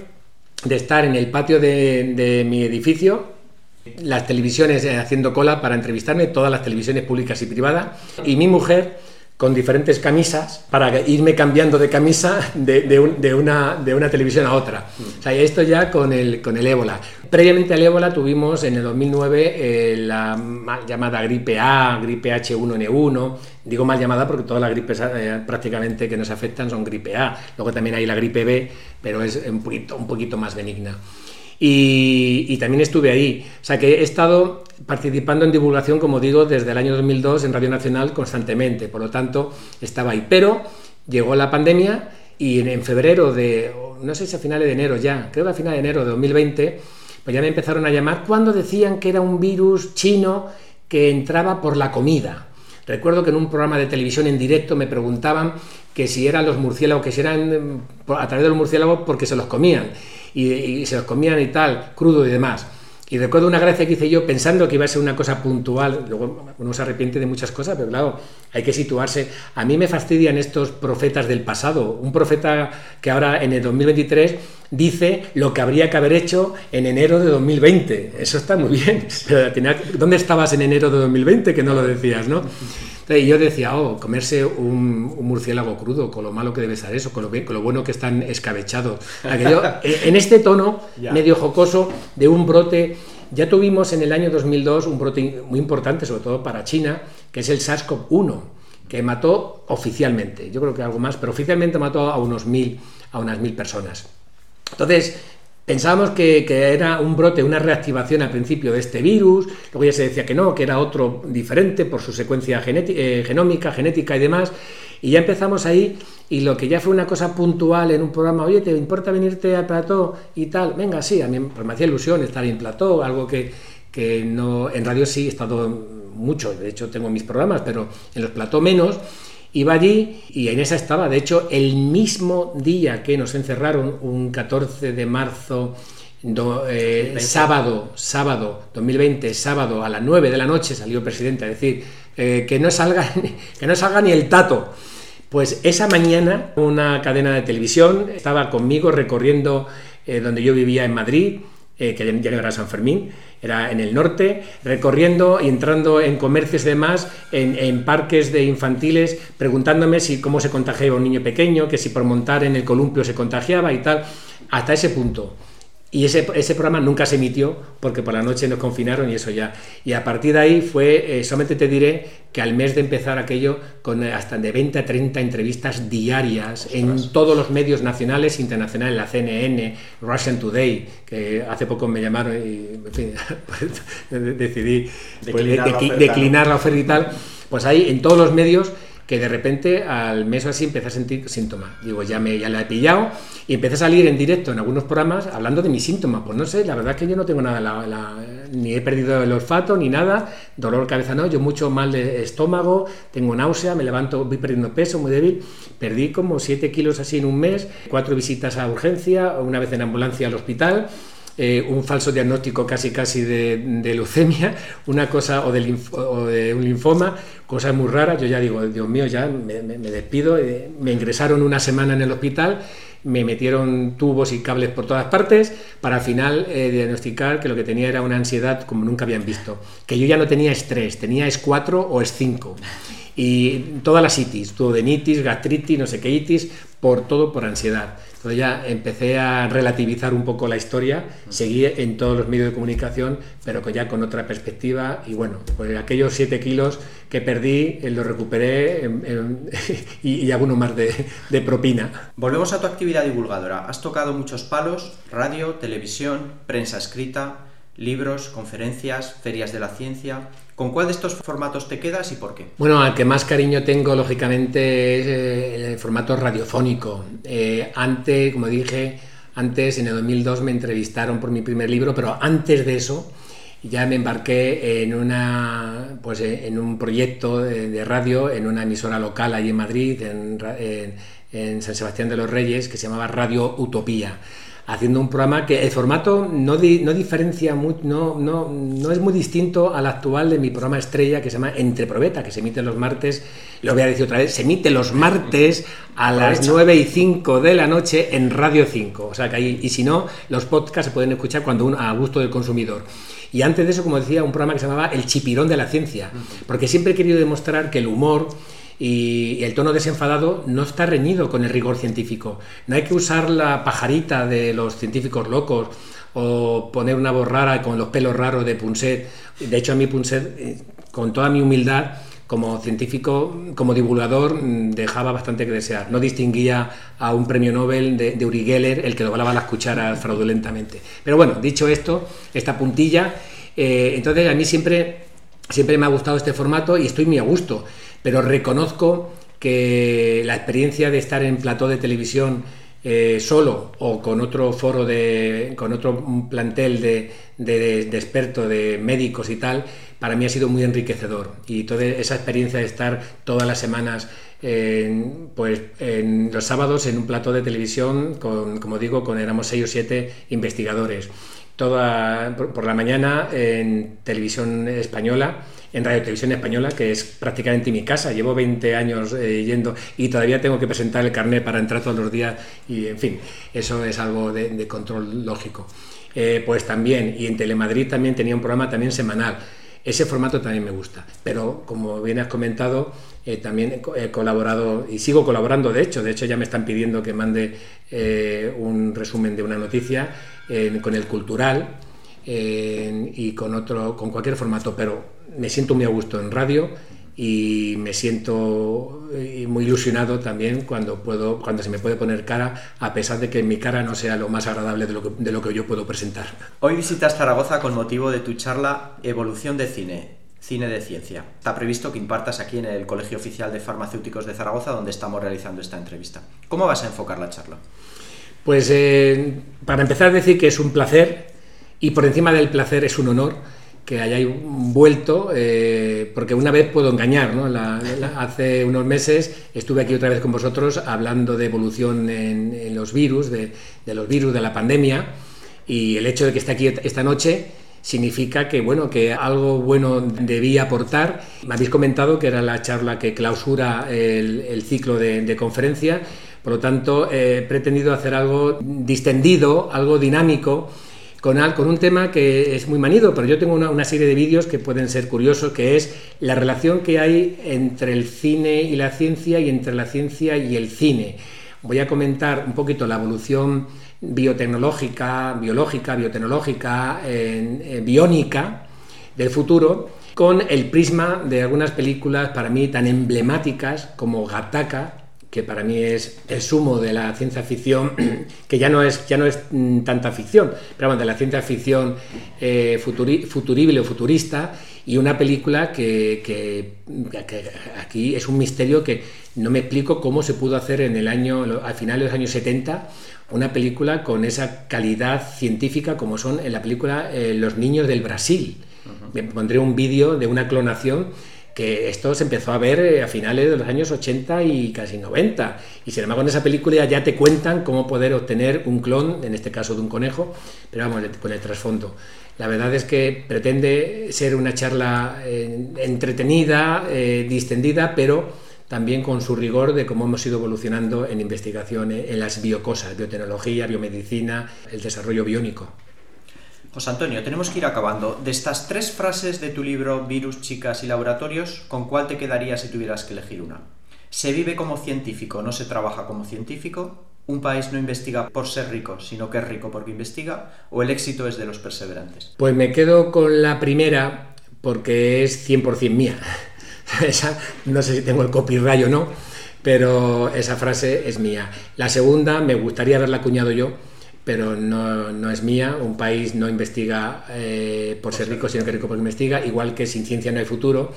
de estar en el patio de, mi edificio, las televisiones eh, haciendo cola para entrevistarme, todas las televisiones públicas y privadas, y mi mujer con diferentes camisas para irme cambiando de camisa de, una, de una televisión a otra. O sea, esto ya con el, con el ébola. Previamente al ébola tuvimos en el 2009 eh, la mal llamada gripe A, gripe H1N1. Digo mal llamada porque todas las gripes eh, prácticamente que nos afectan son gripe A. Luego también hay la gripe B, pero es un poquito, un poquito más benigna. Y, también estuve ahí. O sea que he estado participando en divulgación, como digo, desde el año 2002 en Radio Nacional constantemente. Por lo tanto, estaba ahí. Pero llegó la pandemia y en, febrero de, no sé si a finales de enero ya, creo que a finales de enero de 2020, pues ya me empezaron a llamar cuando decían que era un virus chino que entraba por la comida. Recuerdo que en un programa de televisión en directo me preguntaban que si eran los murciélagos, que si eran a través de los murciélagos porque se los comían y, se los comían y tal, crudo y demás. Y recuerdo una gracia que hice yo pensando que iba a ser una cosa puntual, luego uno se arrepiente de muchas cosas, pero claro, hay que situarse. A mí me fastidian estos profetas del pasado. Un profeta que ahora en el 2023 dice lo que habría que haber hecho en enero de 2020. Eso está muy bien. <laughs> ¿Dónde estabas en enero de 2020 que no lo decías, no? Y yo decía, oh, comerse un, murciélago crudo, con lo malo que debe ser eso, con lo, con lo bueno que están escabechados. <laughs> Eh, en este tono medio jocoso de un brote, ya tuvimos en el año 2002 un brote muy importante, sobre todo para China, que es el SARS-CoV-1, que mató oficialmente, yo creo que algo más, pero oficialmente mató a unos mil, a unas mil personas. Entonces, Pensábamos que, era un brote, una reactivación al principio de este virus, luego ya se decía que no, que era otro diferente por su secuencia eh, genómica, genética y demás, y ya empezamos ahí, y lo que ya fue una cosa puntual en un programa, oye, ¿te importa venirte al plató y tal? Venga, sí, a mí pues me hacía ilusión estar en plató, algo que, que no, en radio sí he estado mucho, de hecho tengo mis programas, pero en los plató menos, Iba allí y en esa estaba. De hecho, el mismo día que nos encerraron, un 14 de marzo, eh, sábado, sábado 2020, sábado a las 9 de la noche salió el presidente a decir eh, que, no salga, <laughs> que no salga ni el tato. Pues esa mañana una cadena de televisión estaba conmigo recorriendo eh, donde yo vivía en Madrid, que ya no era San Fermín, era en el norte, recorriendo y entrando en comercios y demás, en, parques de infantiles, preguntándome si cómo se contagiaba un niño pequeño, que si por montar en el columpio se contagiaba y tal, hasta ese punto. Y ese, ese, programa nunca se emitió porque por la noche nos confinaron y eso ya. Y a partir de ahí fue, eh, solamente te diré que al mes de empezar aquello, con eh, hasta de 20 a 30 entrevistas diarias en todos los medios nacionales e internacionales, la CNN, Russian Today, que hace poco me llamaron y en fin, <laughs> pues, <laughs> decidí pues, declinar, la oferta y tal, pues ahí en todos los medios que de repente al mes o así empecé a sentir síntomas. Digo, ya, me, ya la he pillado y empecé a salir en directo en algunos programas hablando de mis síntomas. Pues no sé, la verdad es que yo no tengo nada, ni he perdido el olfato ni nada, dolor de cabeza no, yo mucho mal de estómago, tengo náusea, me levanto, voy perdiendo peso, muy débil. Perdí como 7 kilos así en un mes, cuatro visitas a urgencia, una vez en ambulancia al hospital. Eh, un falso diagnóstico casi casi de, leucemia, una cosa o de, o de, un linfoma, cosas muy raras. Yo ya digo, Dios mío, ya me, despido. Eh, me ingresaron una semana en el hospital me metieron tubos y cables por todas partes para al final eh, diagnosticar que lo que tenía era una ansiedad como nunca habían visto. Que yo ya no tenía estrés, tenía S4 o S5. Y todas las itis, duodenitis, gastritis, no sé qué itis, por todo por ansiedad. Entonces ya empecé a relativizar un poco la historia, seguí en todos los medios de comunicación, pero ya con otra perspectiva. Y bueno, pues aquellos 7 kilos que perdí eh, los recuperé <laughs> y, y, alguno más de, de propina. Volvemos a tu actividad divulgadora. Has tocado muchos palos, radio, televisión, prensa escrita, libros, conferencias, ferias de la ciencia. ¿Con cuál de estos formatos te quedas y por qué? Bueno, al que más cariño tengo, lógicamente, es eh, el formato radiofónico. Eh, antes, como dije, antes, en el 2002 me entrevistaron por mi primer libro, pero antes de eso ya me embarqué en, una, pues, eh, en un proyecto de, radio, en una emisora local allí en Madrid, en, en San Sebastián de los Reyes, que se llamaba Radio Utopía haciendo un programa que el formato no, no diferencia, muy, no, no, no, es muy distinto al actual de mi programa estrella que se llama Entre Probeta, que se emite los martes, lo voy a decir otra vez, se emite los martes a las 9 y 5 de la noche en Radio 5. O sea que ahí, y si no, los podcasts se pueden escuchar cuando uno, a gusto del consumidor. Y antes de eso, como decía, un programa que se llamaba El Chipirón de la Ciencia, porque siempre he querido demostrar que el humor y el tono desenfadado no está reñido con el rigor científico. No hay que usar la pajarita de los científicos locos o poner una voz rara con los pelos raros de Punset. De hecho, a mí Punset, eh, con toda mi humildad, como científico, como divulgador, mm, dejaba bastante que desear. No distinguía a un premio Nobel de, Uri Geller, el que doblaba las cucharas fraudulentamente. Pero bueno, dicho esto, esta puntilla, eh, entonces a mí siempre, siempre me ha gustado este formato y estoy muy a gusto pero reconozco que la experiencia de estar en plató de televisión eh, solo o con otro foro de, con otro plantel de, de, expertos, de médicos y tal, para mí ha sido muy enriquecedor. Y toda esa experiencia de estar todas las semanas, en, pues en los sábados en un plató de televisión, con, como digo, con éramos seis o siete investigadores. Toda por la mañana en televisión española en Radio Televisión Española, que es prácticamente mi casa. Llevo 20 años eh, yendo y todavía tengo que presentar el carnet para entrar todos los días y, en fin, eso es algo de, control lógico. Eh, pues también, y en Telemadrid también tenía un programa también semanal. Ese formato también me gusta, pero como bien has comentado, eh, también he colaborado y sigo colaborando, de hecho, de hecho ya me están pidiendo que mande un resumen de una noticia con el cultural y con otro, con cualquier formato, pero me siento muy a gusto en radio y me siento eh, muy ilusionado también cuando puedo cuando se me puede poner cara a pesar de que mi cara no sea lo más agradable de lo que, de lo que yo puedo presentar. Hoy visitas Zaragoza con motivo de tu charla Evolución de cine, cine de ciencia. Está previsto que impartas aquí en el Colegio Oficial de Farmacéuticos de Zaragoza donde estamos realizando esta entrevista. ¿Cómo vas a enfocar la charla? Pues eh, para empezar decir que es un placer y por encima del placer es un honor que hayáis vuelto, eh, porque una vez puedo engañar, ¿no? hace unos meses estuve aquí otra vez con vosotros hablando de evolución en, los virus, de, los virus de la pandemia, y el hecho de que esté aquí esta noche significa que, bueno, que algo bueno debía aportar. Me habéis comentado que era la charla que clausura el, ciclo de, conferencia, por lo tanto he pretendido hacer algo distendido, algo dinámico, con, un tema que es muy manido, pero yo tengo una, serie de vídeos que pueden ser curiosos, que es la relación que hay entre el cine y la ciencia y entre la ciencia y el cine. Voy a comentar un poquito la evolución biotecnológica, biológica, biotecnológica, biónica del futuro con el prisma de algunas películas para mí tan emblemáticas como Gattaca, que para mí es el sumo de la ciencia ficción, <clears throat> que ya no es, ya no es mm, tanta ficción, pero bueno, de la ciencia ficción eh, futurible o futurista, y una película que, que, aquí es un misterio que no me explico cómo se pudo hacer en el año, al final de los años 70, una película con esa calidad científica como son en la película eh, Los niños del Brasil. Me pondré un vídeo de una clonación que esto se empezó a ver eh, a finales de los años 80 y casi 90. Y sin embargo, en esa película ya te cuentan cómo poder obtener un clon, en este caso de un conejo, pero vamos, con el trasfondo. La verdad es que pretende ser una charla eh, entretenida, eh, distendida, pero también con su rigor de cómo hemos ido evolucionando en investigación en las biocosas, biotecnología, biomedicina, el desarrollo biónico. José Antonio, tenemos que ir acabando. De estas tres frases de tu libro Virus, Chicas y Laboratorios, ¿con cuál te quedaría si tuvieras que elegir una? Se vive como científico, no se trabaja como científico. Un país no investiga por ser rico, sino que es rico porque investiga. O el éxito es de los perseverantes. Pues me quedo con la primera porque es 100% mía. <laughs> esa, no sé si tengo el copyright o no, pero esa frase es mía. La segunda me gustaría haberla acuñado yo pero no, no, es mía. Un país no investiga eh, por ser rico, sino que rico porque investiga, igual que sin ciencia no hay futuro.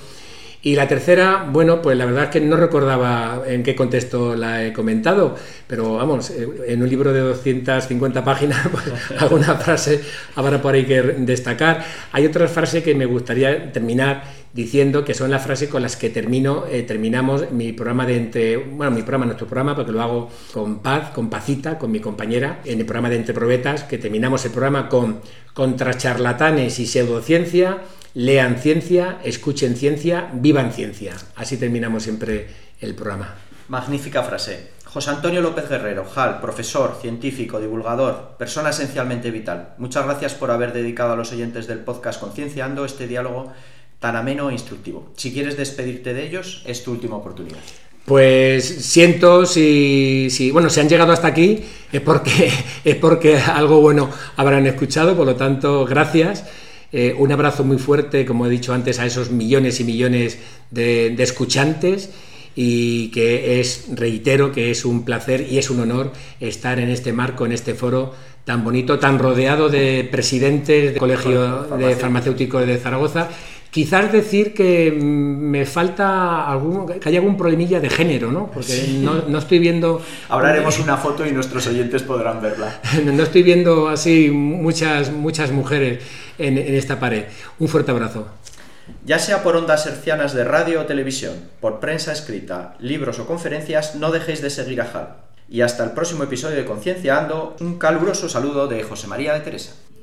Y la tercera, bueno, pues la verdad es que no recordaba en qué contexto la he comentado, pero vamos, eh, en un libro de 250 páginas, <laughs> pues <laughs> alguna frase habrá por ahí que destacar. Hay otra frase que me gustaría terminar diciendo que son las frases con las que termino, eh, terminamos mi programa de entre, bueno, mi programa, nuestro programa, porque lo hago con paz, con pacita, con mi compañera, en el programa de Entre Probetas, que terminamos el programa con contra charlatanes y pseudociencia, lean ciencia, escuchen ciencia, vivan ciencia. Así terminamos siempre el programa. Magnífica frase. José Antonio López Guerrero, JAL, profesor, científico, divulgador, persona esencialmente vital. Muchas gracias por haber dedicado a los oyentes del podcast Concienciando este diálogo tan ameno e instructivo. Si quieres despedirte de ellos, es tu última oportunidad. Pues siento si, si, bueno, si han llegado hasta aquí es porque, <laughs> es porque algo bueno habrán escuchado, por lo tanto, gracias. Eh, un abrazo muy fuerte, como he dicho antes, a esos millones y millones de, escuchantes y que es, reitero, que es un placer y es un honor estar en este marco, en este foro tan bonito, tan rodeado de presidentes del Colegio de Farmacéuticos de Zaragoza Quizás decir que me falta algún, que hay algún problemilla de género, ¿no? Porque no, estoy viendo... Ahora haremos una foto y nuestros oyentes podrán verla. <laughs> No estoy viendo así muchas, muchas mujeres en, esta pared. Un fuerte abrazo. Ya sea por ondas hercianas de radio o televisión, por prensa escrita, libros o conferencias, no dejéis de seguir a HAL. Y hasta el próximo episodio de Conciencia Ando, un caluroso saludo de José María de Teresa.